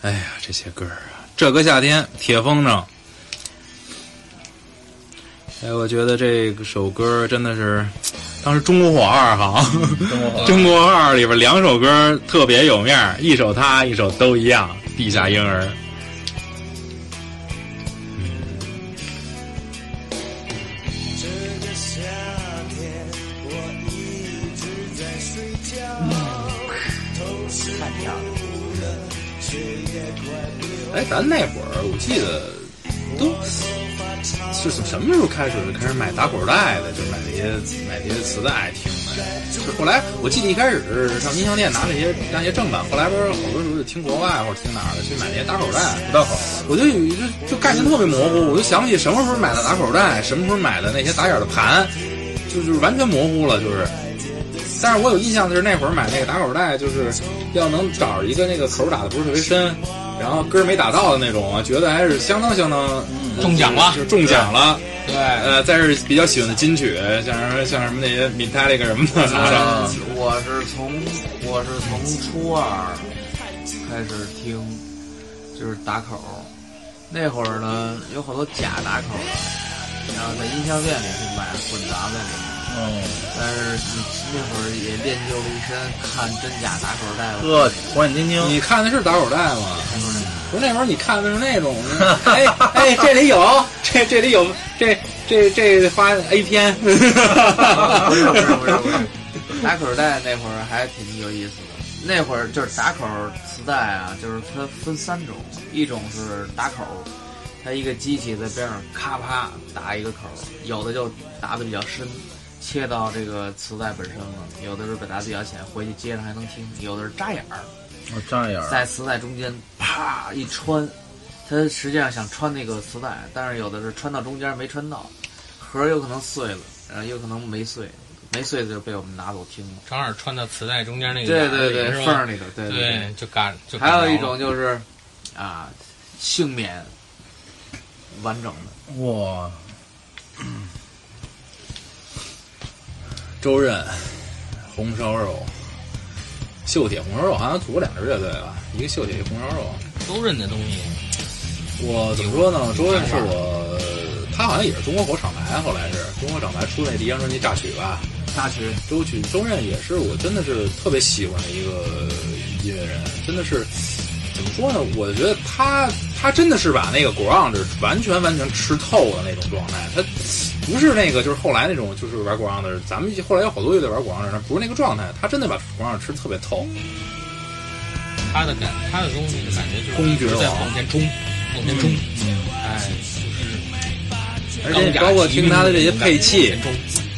哎呀，这些歌儿啊，这个夏天铁风筝。哎，我觉得这首歌真的是，当时中国火二哈，中国火二里边两首歌特别有面儿，一首他，一首都一样，《地下婴儿》。哎，咱那会儿我记得都是从什么时候开始就开始买打口袋的？就买那些买那些磁带听的。就是后来我记得一开始上音像店拿那些那些正版，后来不是好多时候就听国外或者听哪儿的去买那些打口袋。打口，我就有一个就概念特别模糊，我就想起什么时候买的打口袋，什么时候买的那些打眼的盘，就就是完全模糊了，就是。但是我有印象的是那会儿买那个打口袋，就是要能找一个那个口打的不是特别深。然后根儿没打到的那种啊，觉得还是相当相当中奖了，是中奖了。对，呃，再是比较喜欢的金曲，像什么像什么那些 Metallica 什么的。啊，我是从我是从初二开始听，就是打口。那会儿呢，有好多假打口的，然后在音像店里去买混杂在里面。嗯，但是你那会儿也练就了一身看真假打口袋。呵，火眼金睛。你看的是打口袋吗？不是那会儿你看的是那种，哎哎，这里有，这这里有，这这这发 A 片。不是不是不是，打口袋那会儿还挺有意思的。那会儿就是打口磁带啊，就是它分三种，一种是打口，它一个机器在边上咔啪打一个口，有的就打的比较深。切到这个磁带本身了，有的是打的比较浅，回去接上还能听；有的是扎眼儿，哦，扎眼儿，在磁带中间啪一穿，它实际上想穿那个磁带，但是有的是穿到中间没穿到，盒有可能碎了，然后有可能没碎，没碎的就被我们拿走听了。正好穿到磁带中间那个对对对缝里头，对对，就嘎就。还有一种就是啊，幸免完整的哇。周润、红烧肉、秀铁红烧肉，好像组过两支乐队吧？一个秀铁，一个红烧肉。周润的东西，我怎么说呢？周润是我他好像也是中国火厂牌，后来是中国厂牌出那第一张专辑《榨取》吧，大曲周曲周任也是我真的是特别喜欢的一个音乐人，真的是怎么说呢？我觉得他他真的是把那个 ground 完全完全吃透了那种状态，他不是那个就是后来那种就是玩 ground 的，咱们后来有好多乐队玩 ground 的，不是那个状态，他真的把 ground 吃特别透。他的感，他的东西的感觉就是公爵在王往前冲，往前冲，哎，就是而且包括听他的这些配器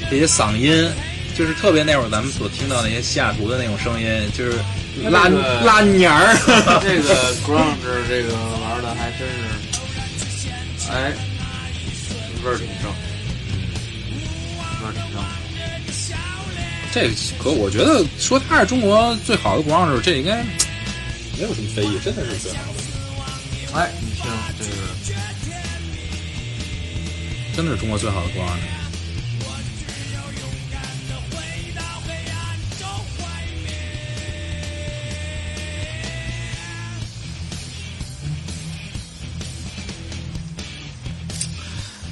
这些嗓音，就是特别那会儿咱们所听到那些西雅图的那种声音，就是拉那这个拉年儿。这个 ground 这个玩的还真是，哎，味儿挺正，味儿挺正。这可我觉得说他是中国最好的 ground，这应该没有什么非议，真的是最好的，哎，你听这个，真的是中国最好的 ground。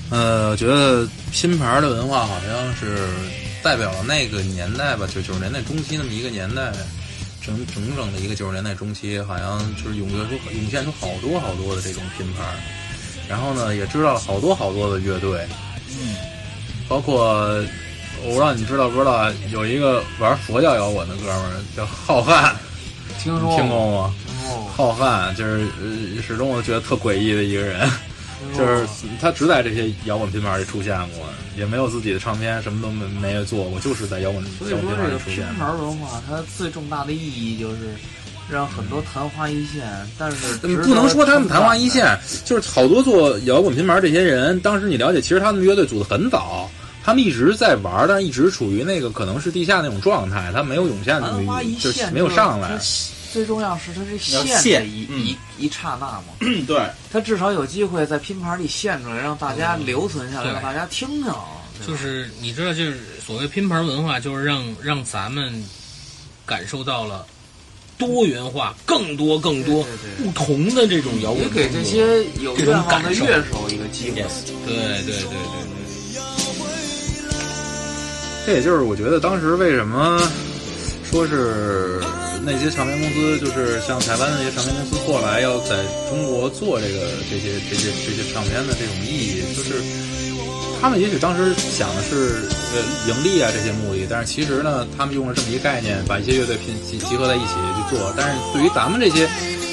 呃，我觉得拼盘的文化好像是代表了那个年代吧，就九十年代中期那么一个年代，整整整的一个九十年代中期，好像就是涌现出涌现出好多好多的这种拼盘，然后呢，也知道了好多好多的乐队，嗯，包括我不知道你知道不知道，有一个玩佛教摇滚的哥们儿叫浩瀚，听说听过吗？听过。浩瀚就是呃，始终我觉得特诡异的一个人。就是他只在这些摇滚拼盘里出现过，也没有自己的唱片，什么都没没有做过，就是在摇滚所以摇滚拼盘说这个拼里出现。盘文化，它最重大的意义就是让很多昙花一现，但是值得不能说他们昙花一现，就是好多做摇滚拼盘这些人，当时你了解，其实他们乐队组的很早，他们一直在玩，但是一直处于那个可能是地下那种状态，他没有涌现的，就是没有上来它。最重要是它是要现现的一、嗯。一一刹那嘛，对，它至少有机会在拼盘里现出来，让大家留存下来，对。让大家听听。就是你知道，就是所谓拼盘文化，就是让让咱们感受到了多元化、更多更多对对对不同的这种摇滚也给这些有这种愿望的乐手一个机会。对对对对对。这也就是我觉得当时为什么说是那些唱片公司，就是像台湾的那些唱片公司过来要在中国做这个这些这些这些唱片的这种意义，就是他们也许当时想的是呃盈利啊这些目的，但是其实呢，他们用了这么一个概念，把一些乐队拼集集合在一起去做。但是对于咱们这些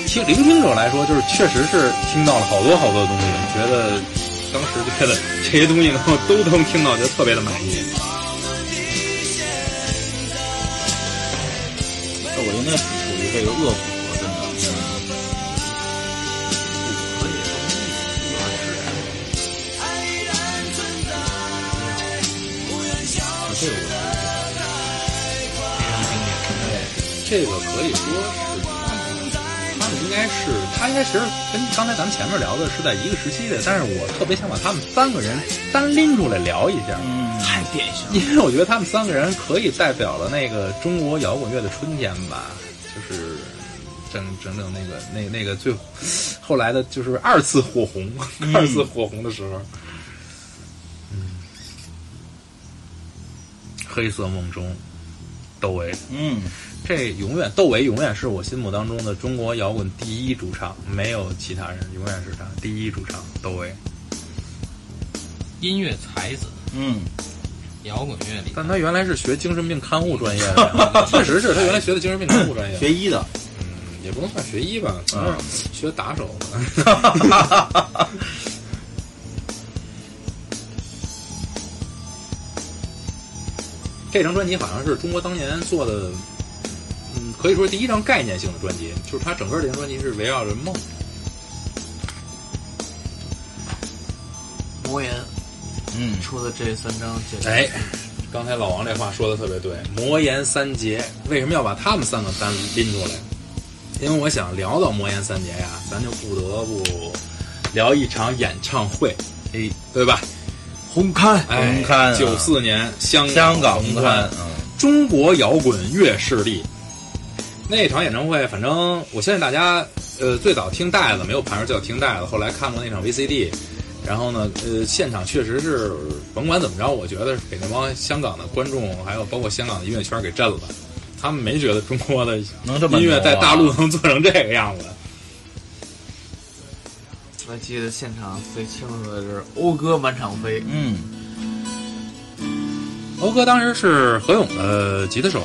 听聆听者来说，就是确实是听到了好多好多东西，觉得当时觉得这些东西能够 都能听到，就特别的满意。那我应该是属于这个恶补了，真的。可以东西主要是这个我这个可以说是他们应该是，他应该其实跟刚才咱们前面聊的是在一个时期的，但是我特别想把他们三个人单拎出来聊一下，嗯，太典型了。因为我觉得他们三个人可以代表了那个中国摇滚乐的春天吧，就是整整整那个那那个最后来的就是二次火红，二次火红的时候，嗯，黑色梦中，窦唯，嗯，这永远窦唯永远是我心目当中的中国摇滚第一主唱，没有其他人，永远是他第一主唱窦唯。音乐才子，嗯，摇滚乐里，但他原来是学精神病看护专业的，确实是他原来学的精神病看护专业，学医的，嗯，也不能算学医吧，学打手的。这张专辑好像是中国当年做的，嗯，可以说第一张概念性的专辑，就是它整个这张专辑是围绕着梦。魔岩嗯，出的这三张简直哎，刚才老王这话说的特别对，魔岩三杰为什么要把他们三个单拎出来？因为我想聊到魔岩三杰呀，咱就不得不聊一场演唱会，哎，对吧？红磡。哎红磡啊。九四年香香港红红磡，嗯，中国摇滚乐势力。那场演唱会，反正我相信大家，呃，最早听带子没有盘着叫听带子，后来看过那场 VCD，然后呢，呃，现场确实是甭管怎么着，我觉得给那帮香港的观众，还有包括香港的音乐圈给震了。他们没觉得中国的 能这么音乐在大陆能做成这个样子。我记得现场最清楚的是欧歌满场飞，嗯，欧歌当时是何勇的吉他手，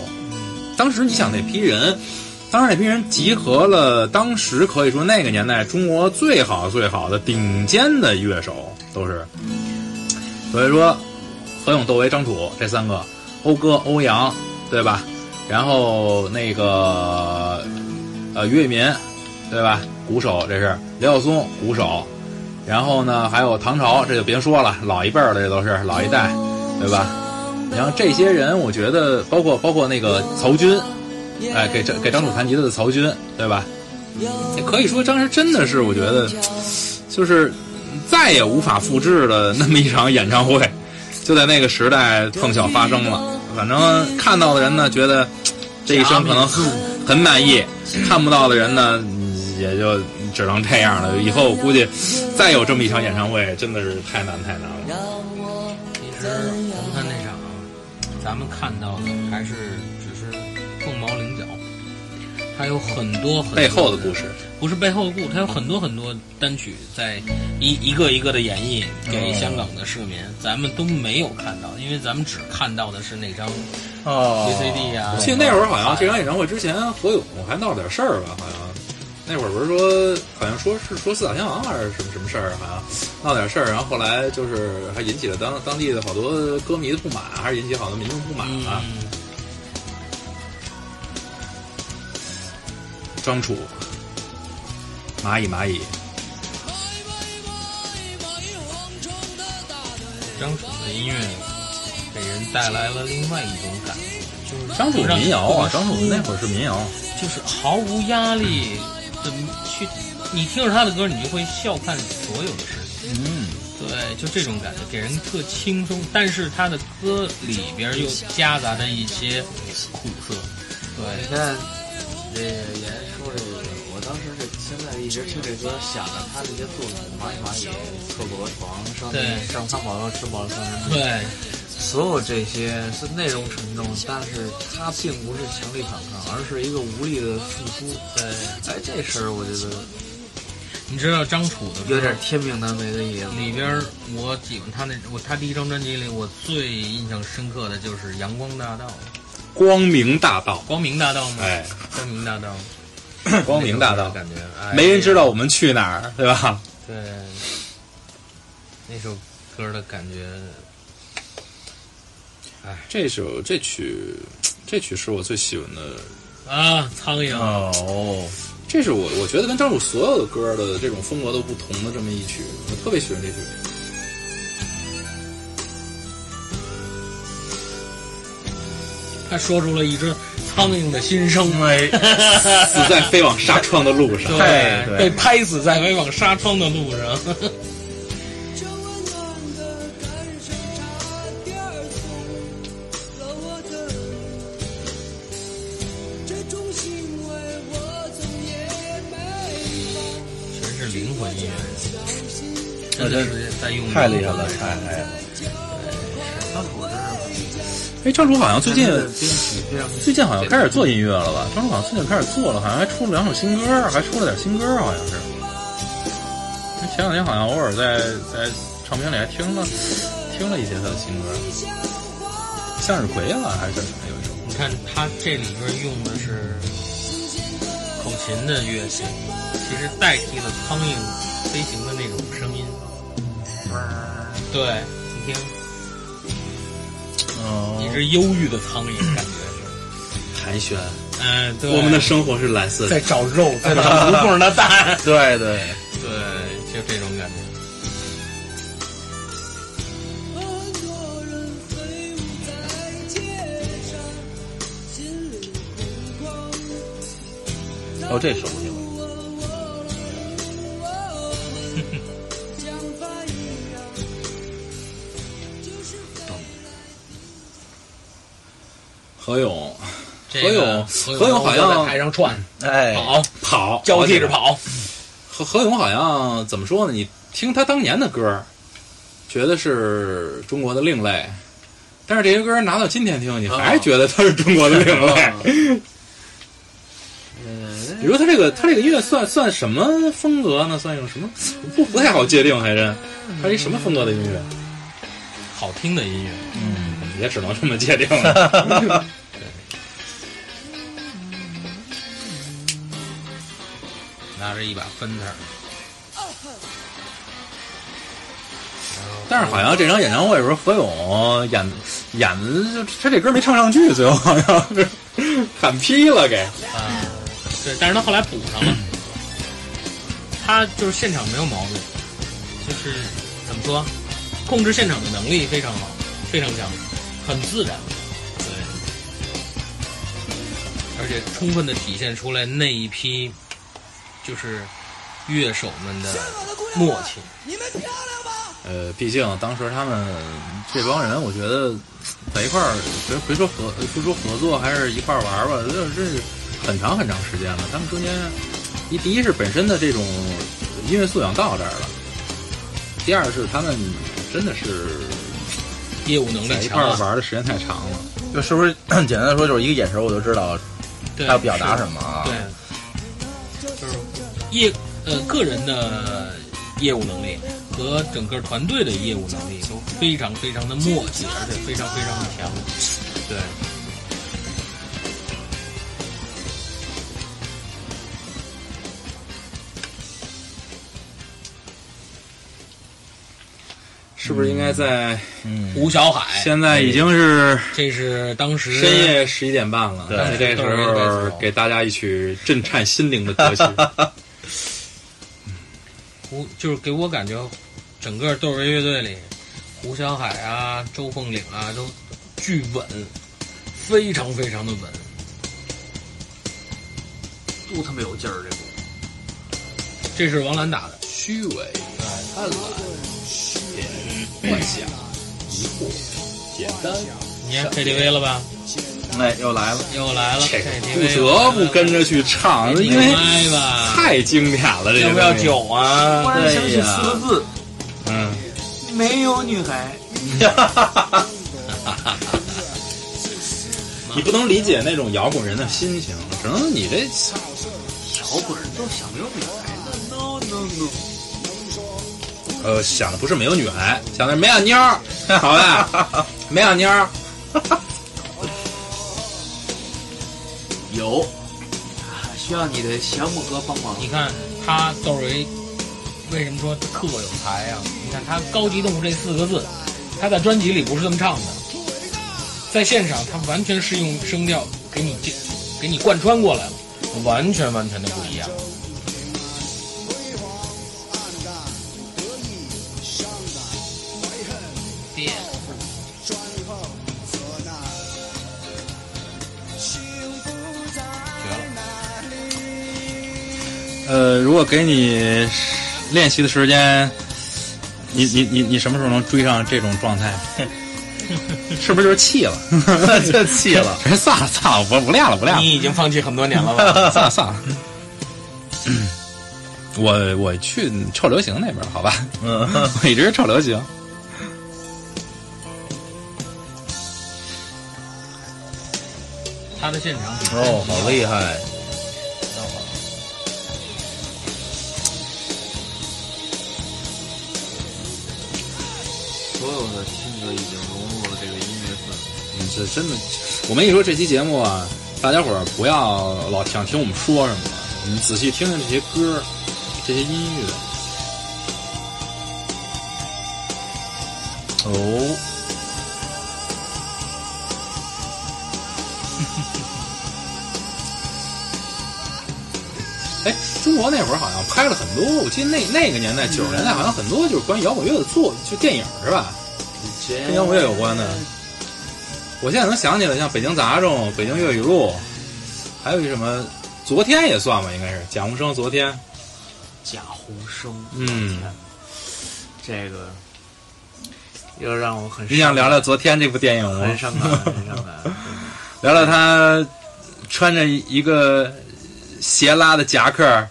当时你想那批人，当时那批人集合了当时可以说那个年代中国最好最好的顶尖的乐手，都是。所以说，何勇、窦唯、张楚这三个，讴歌、欧阳，对吧？然后那个呃于伟民，对吧？鼓手这是刘晓松，鼓手。然后呢，还有唐朝，这就别说了，老一辈儿的这都是老一代，对吧？然后这些人，我觉得包括包括那个曹军，哎，给张给张楚弹吉他的曹军，对吧？可以说当时真的是，我觉得就是再也无法复制的那么一场演唱会，就在那个时代碰巧发生了。反正看到的人呢，觉得这一生可能很很满意；看不到的人呢，也就只能这样了。以后我估计再有这么一场演唱会，真的是太难太难了。其实咱们看那场，咱们看到的还是，还有很多很多背后的故事，不是背后的故事，它有很多很多单曲在一一个一个的演绎给香港的市民，咱们都没有看到，因为咱们只看到的是那张哦 VCD 啊。我记得那会儿好像这场演唱会之前，何勇还闹了点事儿吧？好像那会儿不是说，好像说是说四大天王还是什么什么事儿，好像闹点事儿，然后后来就是还引起了当当地的好多歌迷的不满，还是引起好多民众不满啊。嗯，张楚，蚂蚁蚂蚁，张楚的音乐给人带来了另外一种感觉，就是张楚让民谣啊，张楚那会儿是民谣。就是毫无压力的去，你听着他的歌，你就会笑看所有的事情。嗯，对，就这种感觉，给人特轻松，但是他的歌里边又夹杂着一些苦涩。你对，看这个严一直听这歌，想着他这些作品，蚂蚁蚂蚁、厕所和床、上对。上汤宝宝吃饱了三人蜜，对，所有这些是内容沉重，但是他并不是强力反抗，而是一个无力的付出。对，哎，这事儿我觉得你知道张楚的有点天命难违的意思。里边，我喜欢他那我他第一张专辑里，我最印象深刻的就是《阳光大道》，光明大道，光明大道吗？哎，光明大道，光明大道，感觉哎没人知道我们去哪儿，对吧？对，那首歌的感觉，哎这首这曲，这曲是我最喜欢的。啊，苍蝇，哦，这是我我觉得跟张楚所有的歌的这种风格都不同的这么一曲，我特别喜欢这曲。他说出了一只苍蝇的心声。哎，死在飞往纱窗的路上。对对被拍死在飞往纱窗的路上。全是灵魂音乐，真的是在用太厉害了，太厉害了。哎，张楚好像最近最近好像开始做音乐了吧？张楚好像最近开始做了，好像还出了两首新歌，还出了点新歌，好像是。前两天好像偶尔在在唱片里还听了听了一些他的新歌，向日葵啊还是什么有一首。你看他这里边用的是口琴的乐器，其实代替了苍蝇飞行的那种声音。对，你听，哦一只忧郁的苍蝇，感觉是。寒暄，嗯，对。我们的生活是蓝色的。在找肉，在 找无缝的蛋。对对，对，就这种感觉。哦，这熟悉了。何勇，这个何勇，何何勇好像在台上串哎，跑，跑交替着。跑。何何勇好像怎么说呢？你听他当年的歌，觉得是中国的另类，但是这些歌拿到今天听，你还觉得他是中国的另类。嗯 你说他这个，他这个音乐算算什么风格呢？算一种什么？不不太好界定，还是他是一什么风格的音乐？好听的音乐，嗯，也只能这么界定了。拿着一把分叉。但是好像这场演唱会的时候，何勇演演的就他这歌没唱上去，最后好像是 喊劈了给。啊，对，但是他后来补上了。他就是现场没有毛病，就是怎么说，控制现场的能力非常好，非常强，很自然。对，而且充分的体现出来那一批就是乐手们的默契。你们漂亮吗呃，毕竟当时他们这帮人，我觉得在一块儿，别别说合，不说合作，还是一块儿玩儿吧，这这是很长很长时间了。他们中间，一第一是本身的这种音乐素养到这儿了，第二是他们真的是业务能力在一块儿玩的时间太长了。就是不是简单的说，就是一个眼神我就知道他要表达什么啊？对，业呃个人的业务能力和整个团队的业务能力都非常非常的默契，而且非常非常的强。对，是不是应该在吴小海现在已经是这是当时深夜十一点半了，对这时候给大家一曲震颤心灵的歌曲。胡就是给我感觉，整个窦唯乐队里，胡小海啊、周凤岭啊都巨稳，非常非常的稳。都他妈有劲儿，这鼓。这是王兰打的，虚伪、贪婪、幻想、疑惑、简单。你看 KTV 了吧？哎，又来了，又来了不得不跟着去唱，因为，太经典了。这要不要酒啊？突然想起四个字，嗯，没有女孩。你不能理解那种摇滚人的心情，只能你这摇滚人都想没有女孩子，no no no。呃想的不是没有女孩，想的是没有妞儿，好吧？没有妞儿。有，需要你的小拇哥帮忙。你看他窦唯为什么说特有才啊、你看他“高级动物”这四个字，他在专辑里不是这么唱的，在现场他完全是用声调给你这给你贯穿过来了，完全完全的不一样。呃，如果给你练习的时间，你你你你什么时候能追上这种状态？是不是就是气了？就气了。哎，算了算了，我不练了，不练了。你已经放弃很多年了吧？算了算了。我我去臭流行那边，好吧？嗯，我一直是臭流行。他的现场比哦，好厉害！已经融入了这个音乐氛围。嗯，这真的，我们一说，这期节目啊，大家伙儿不要老想听我们说什么，你仔细听听这些歌，这些音乐。哦，哎，中国那会儿好像拍了很多，我记得那那个年代九十年代好像很多就是关于摇滚乐的作，就电影是吧？跟摇滚乐有关的。我现在能想起来，像《北京杂种》《北京粤语录》，还有一什么，昨天也算吧，应该是贾宏声。昨天，贾宏声，嗯，这个又让我很你想聊聊昨天这部电影吗？很伤感，很伤感。聊聊他穿着一个斜拉的夹克，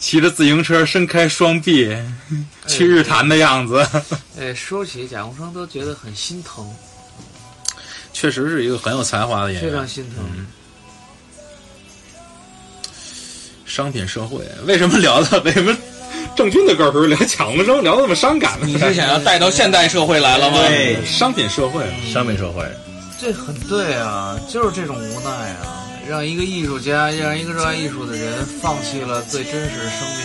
骑着自行车伸开双臂去日坛的样子，哎，说起贾宏声都觉得很心疼，确实是一个很有才华的演员。非常心疼。嗯商品社会，为什么聊到 为什么郑钧的歌儿时候聊抢不生，聊得那么伤感呢？你是想要带到现代社会来了吗？对，商品社会，商品社会，这很对啊，就是这种无奈啊，让一个艺术家，让一个热爱艺术的人放弃了最真实的生命。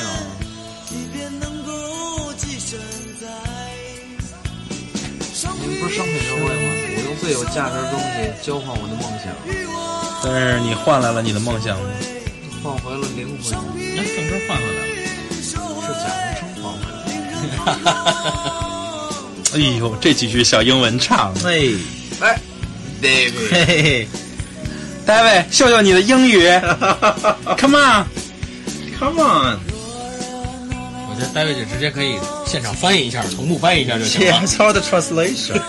你们不是商品社会吗？我用最有价值的东西交换我的梦想，但是你换来了你的梦想吗？换回了灵魂。那什么换回来了？是贾宏声换回来的。哎呦，这几句小英文唱的，哎，哎，David，嘿嘿嘿大卫，秀秀你的英语，Come on，，Come on，我觉得戴维就直接可以现场翻译一下，同步翻译一下就行了。All the translation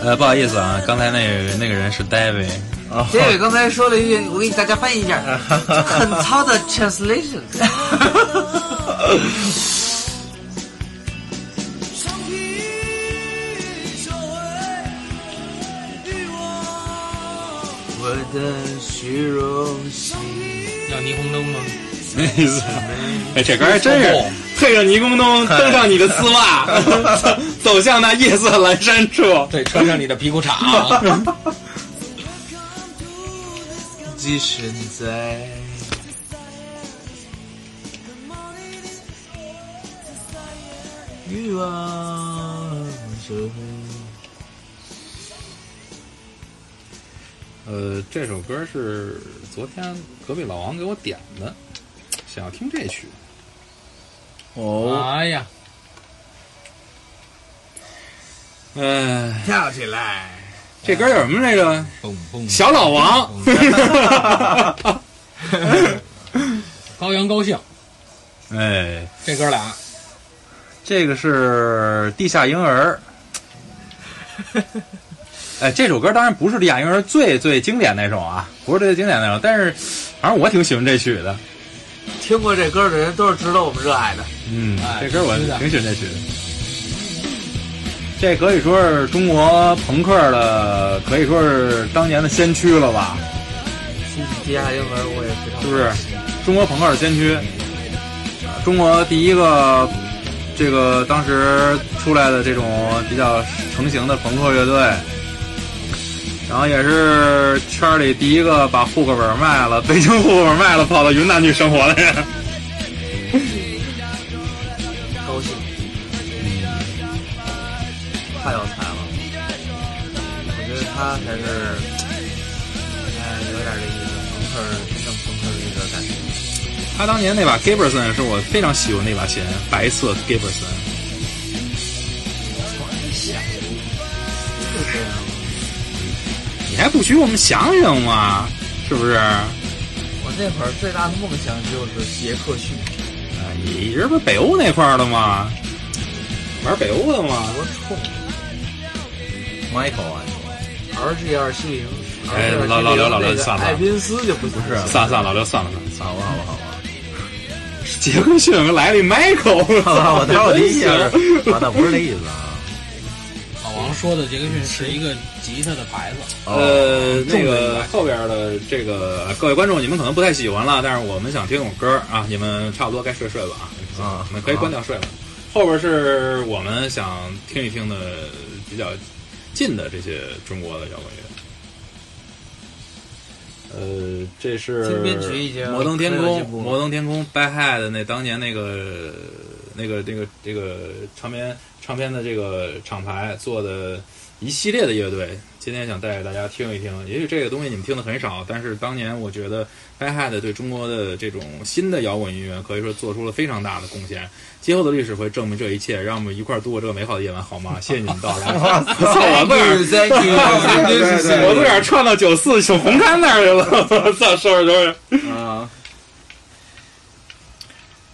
呃，不好意思啊，刚才那个那个人是 David，哦。David 刚才说了一句，我给大家翻译一下，很糙的 translation。的虚荣心。要霓虹灯吗？没意思。哎，这歌还真是配着霓虹灯 登上你的丝袜，走向那夜色阑珊处。对，穿上你的皮裤衩。即身在。欲望社呃，这首歌是昨天隔壁老王给我点的，想要听这曲。哦，哎呀，哎，跳起来！这歌叫什么来着？蹦蹦，小老王。高阳高兴，哎，这哥俩这个是地下婴儿。哎，这首歌当然不是李亚英儿最最经典那首啊，不是最经典那首，但是反正我挺喜欢这曲的。听过这歌的人都是值得我们热爱的。嗯，哎这歌我挺喜欢这曲的。这可以说是中国朋克的，可以说是当年的先驱了吧？是不是？中国朋克的先驱，中国第一个这个当时出来的这种比较成型的朋克乐队，然后也是圈里第一个把户口本卖了，北京户口本卖了，跑到云南去生活的人。高兴，太有才了。我觉得他才是，哎，有点这意思，朋克儿真正朋克儿这个感觉。他当年那把 Gibson 是我非常喜欢那把琴，白色 Gibson。你还不许我们想想吗？是不是？我那会儿最大的梦想就是杰克逊，啊，你这不是北欧那块儿的吗？玩北欧的吗？多冲 Michael 啊，！RG 二七零，哎老老刘老刘算了艾宾斯就不不是算了算了，老刘算了算了。好吧好吧好吧，杰克逊来了一 Michael，我当时我的意思是，啊，那不是这意思啊。说的杰克逊是一个吉他的牌子，呃，那个后边的这个各位观众，你们可能不太喜欢了，但是我们想听会儿歌啊，你们差不多该睡睡吧啊，啊。你们可以关掉睡了。后边是我们想听一听的比较近的这些中国的摇滚乐。呃，这是摩登天空摩登天空 By Head 的那当年那个那个那个这个唱片唱片的这个厂牌做的一系列的乐队，今天想带给大家听一听。也许这个东西你们听的很少，但是当年我觉得 By Head 对中国的这种新的摇滚音乐可以说做出了非常大的贡献。今后的历史会证明这一切，让我们一块儿度过这个美好的夜晚，好吗？谢谢你们到来。我操，我自个儿我自个儿串到九四小红勘那儿去了，我操，收拾收拾。啊，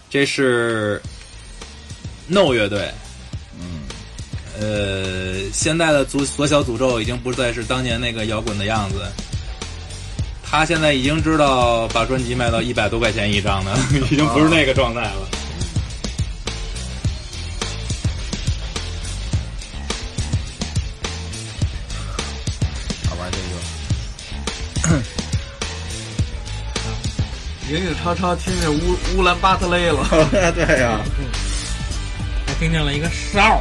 这是 No 乐队，嗯，呃，现在的左左小诅咒已经不再是当年那个摇滚的样子，他现在已经知道把专辑卖到一百多块钱一张的，已经不是那个状态了。好吧，这个影影叉叉听见乌乌兰巴特勒了，对呀、还听见了一个哨，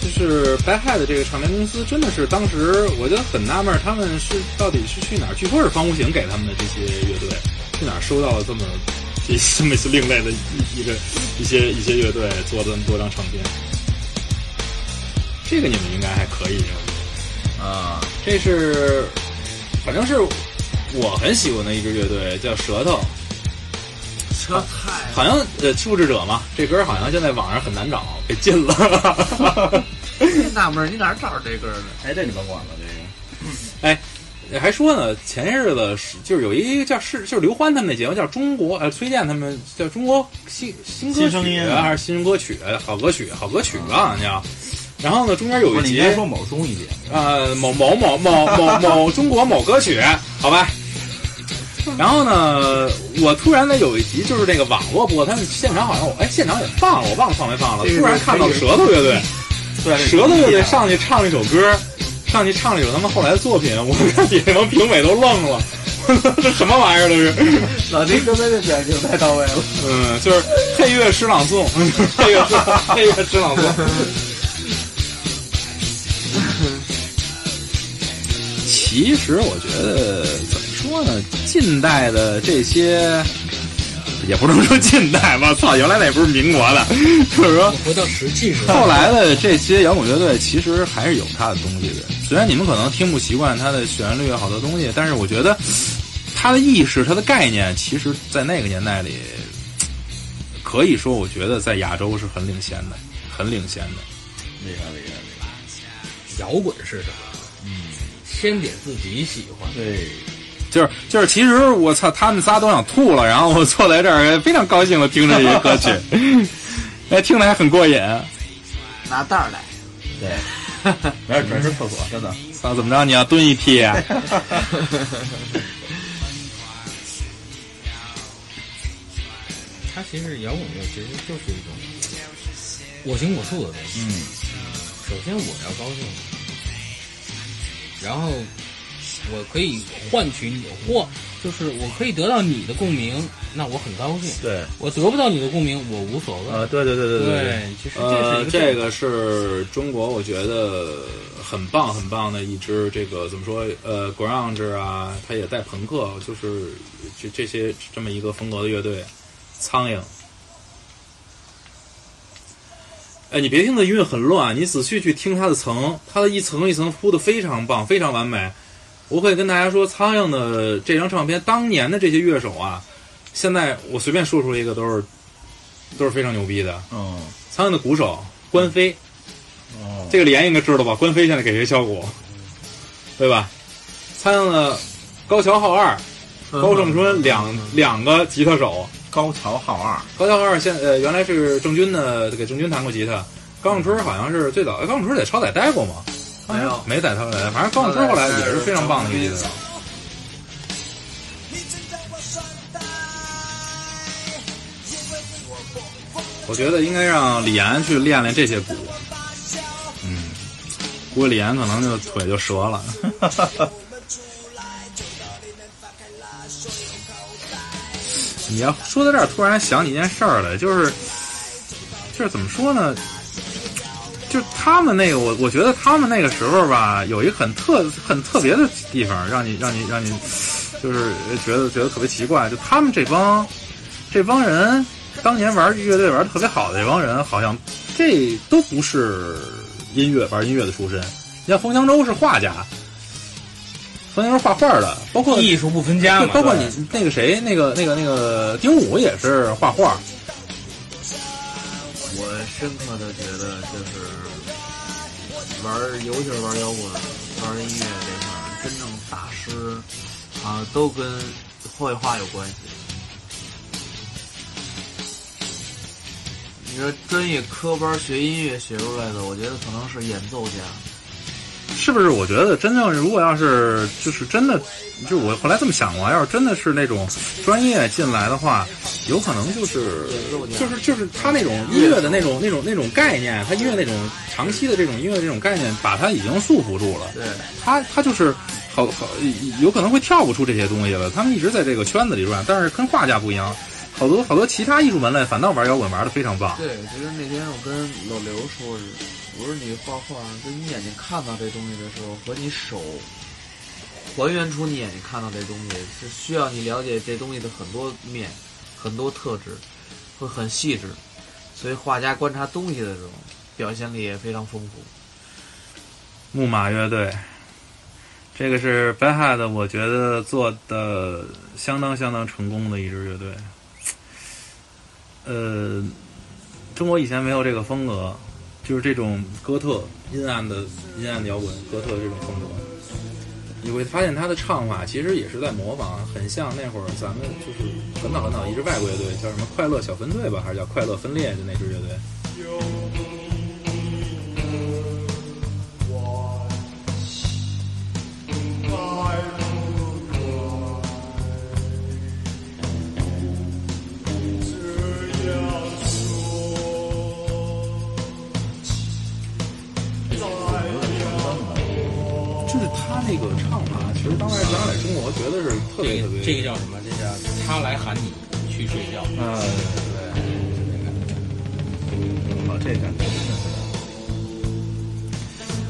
就是白亥的这个唱片公司，真的是当时我就很纳闷，他们是到底是去哪儿？据说是方无形给他们的这些乐队，去哪儿收到了这么这这么另类的一一个一些一些乐队做了这么多张唱片？这个你们应该还可以，啊，这是反正是我很喜欢的一支乐队，叫舌头。车太好像呃，复制者嘛，这歌好像现在网上很难找，被禁了。纳闷儿，你哪儿找着这歌呢？哎，这你甭管了，这个哎，还说呢，前些日子是就是有一个叫是就是刘欢他们那节目叫中国呃崔健他们叫中国新新歌新声音还是新歌曲好歌曲好歌曲吧好像。然后呢，中间有一节你说某综艺节目，呃某某某某某某中国某歌曲，好吧。然后呢，我突然呢有一集就是那个网络播，他们现场好像我哎现场也放了，我忘了放没放了。突然看到舌头乐队，对，舌头乐队上去唱了一首歌，上去唱了一首他们后来的作品，我看底下那帮评委都愣了，这什么玩意儿都是。老丁刚才这表情太到位了。嗯，就是配乐诗朗诵，配乐诗配乐诗朗诵。其实我觉得怎么说呢，近代的这些。也不能说近代吧，操！原来那也不是民国的，就是说回到石器时代，后来的这些摇滚乐队其实还是有它的东西的。虽然你们可能听不习惯它的旋律好多东西，但是我觉得它的意识、它的概念，其实在那个年代里，可以说我觉得在亚洲是很领先的，很领先的。厉害厉害厉害！摇滚是什么？嗯，先得自己喜欢。对，就是就是，其实我操，他们仨都想吐了，然后我坐在这儿非常高兴的听着这些歌曲，哎，听的还很过瘾。拿袋儿来，对，没事，转身厕所，真的。啊，怎么着？你要蹲一批啊？它其实摇滚乐其实就是一种我行我素的东西。嗯，首先我要高兴，然后我可以换取你或就是我可以得到你的共鸣，那我很高兴。对，我得不到你的共鸣，我无所谓。呃，对对对对对，其实这是呃，这个是中国我觉得很棒很棒的一支这个怎么说呃 grunge 啊，它也带朋克，就是这这些这么一个风格的乐队，苍蝇。哎，你别听它音乐很乱，你仔细去听它的层，它的一层一层铺的非常棒，非常完美。我可以跟大家说，苍蝇的这张唱片，当年的这些乐手啊，现在我随便说出一个都是都是非常牛逼的。嗯，苍蝇的鼓手关飞，哦，这个李岩应该知道吧？关飞现在给谁敲鼓，对吧？苍蝇的高桥浩二、高胜春两两个吉他手，高桥浩二，高桥浩二现呃原来是郑钧的，给郑钧弹过吉他。高胜春好像是最早，高胜春在超载待过吗？没有没在超载，反正高胜春后来也是非常棒的一个吉他手。我觉得应该让李岩去练练这些鼓。嗯，估计李岩可能就腿就折了。你要说到这儿，突然想起一件事儿来，就是就是怎么说呢？就是他们那个，我我觉得他们那个时候吧，有一个很特很特别的地方，让你让你让你就是觉得觉得特别奇怪，就他们这帮这帮人当年玩乐队玩的特别好的这帮人，好像这都不是音乐玩音乐的出身。你像冯香洲是画家，冯香洲画画的，包括艺术不分家嘛。包括你那个谁，那个那个那个丁武也是画画。我深刻的觉得就是玩，尤其是玩摇滚、玩音乐这块儿，真正大师啊，都跟绘画有关系。你说专业科班学音乐学出来的，我觉得可能是演奏家。是不是？我觉得真正如果要是就是真的，就我后来这么想过，要是真的是那种专业进来的话，有可能就是就是就是他那种音乐的那种那种那种概念，他音乐那种长期的这种音乐这种概念，把他已经束缚住了。对，他他就是好好有可能会跳不出这些东西了。他们一直在这个圈子里转，但是跟画家不一样，好多好多其他艺术门类反倒玩摇滚玩的非常棒。对，其实那天我跟老刘说，不是你画画，就你眼睛看到这东西的时候，和你手还原出你眼睛看到这东西，是需要你了解这东西的很多面、很多特质，会很细致。所以画家观察东西的时候，表现力也非常丰富。木马乐队，这个是 Bad Head，我觉得做的相当相当成功的一支乐队。呃，中国以前没有这个风格，就是这种哥特阴暗的阴暗的摇滚，哥特的这种风格。你会发现他的唱法其实也是在模仿，很像那会儿咱们就是很早很早一支外国乐队，叫什么快乐小分队吧，还是叫快乐分裂的那支乐队。特别特别。这个叫什么？这叫他来喊你去睡觉。啊，对，好，这感觉真的是。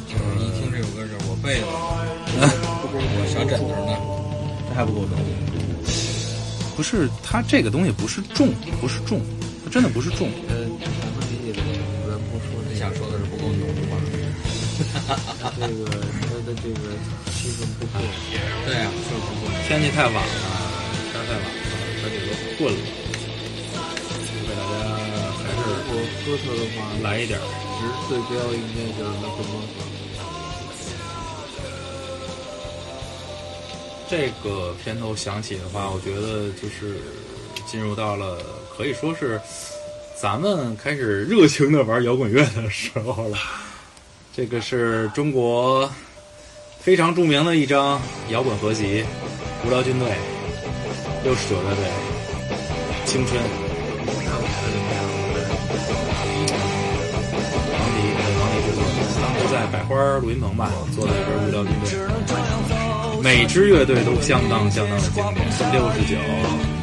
就是一听这首歌就是我背了，我小枕头呢，这还不够重。不是，它这个东西不是重，不是重，它真的不是重。呃，咱们理解的主人不说你想说的是不够浓吗？这个他的这个气氛不够。对啊，就是不够。天气太晚了，天太晚了，它这个混了。给大家还是我哥特的话，来一点儿。值对标应该就是那滚光这个片头响起的话，我觉得就是进入到了可以说是咱们开始热情的玩摇滚乐的时候了。这个是中国非常著名的一张摇滚合集，《无聊军队》六十九乐队，《青春》。王迪，王迪制作，当时在百花录音棚吧做了一支《无聊军队》。每支乐队都相当相当的经典，六十九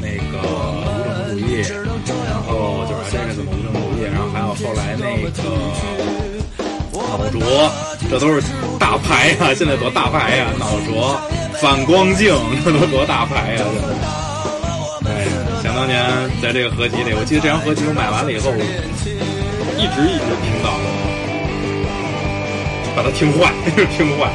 那个无政府主义，然后就是这个怎么无政府主义，然后还有后来那个脑浊，这都是大牌呀、现在多大牌呀、脑浊、反光镜，这都多大牌呀、哎，想当年在这个合集里，我记得这张合集我买完了以后，一直一直听到，把它听坏，听坏。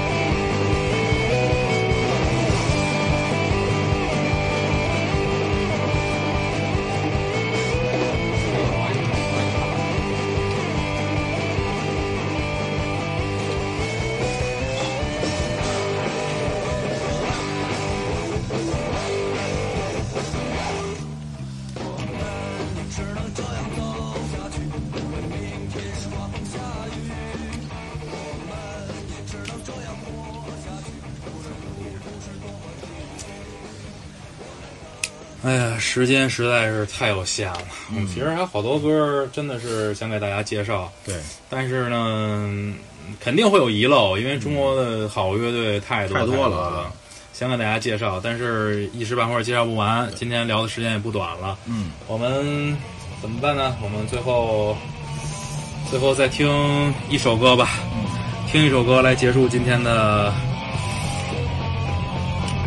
时间实在是太有限了。我们其实还有好多歌真的是想给大家介绍，对，但是呢，肯定会有遗漏，因为中国的好乐队太多太多了，想给大家介绍，但是一时半会儿介绍不完。今天聊的时间也不短了，嗯，我们怎么办呢？我们最后最后再听一首歌吧，听一首歌来结束今天的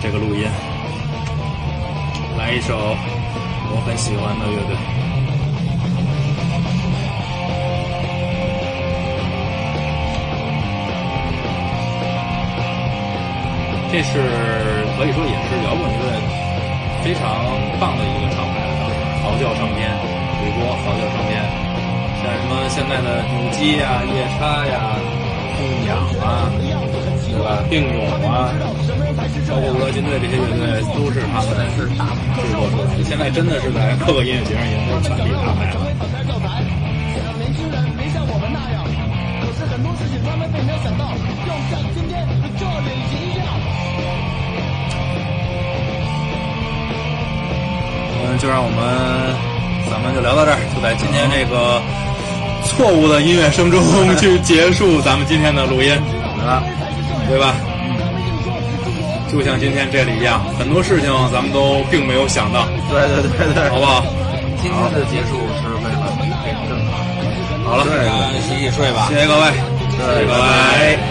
这个录音。来一首我很喜欢的乐队。这是可以说也是摇滚乐非常棒的一个厂牌，嚎叫唱片，美国嚎叫唱片，像什么现在的母鸡呀、夜叉呀、痛痒啊，对吧？病友啊，包括俄拉金队这些乐队，都是他们制作出来的。现在真的是在各个音乐节上也是抢。让我们成为反面教材，让年轻人像我们那样。可是很多事情他们并没有想到，就像今天这一样。我们就让我们，咱们就聊到这儿，就在今天这个错误的音乐声中 去结束咱们今天的录音。对吧？就像今天这里一样，很多事情咱们都并没有想到，对对对对，好不好？今天的结束是为了给正好。好了，对大家洗洗睡吧。谢谢各位，谢谢各位。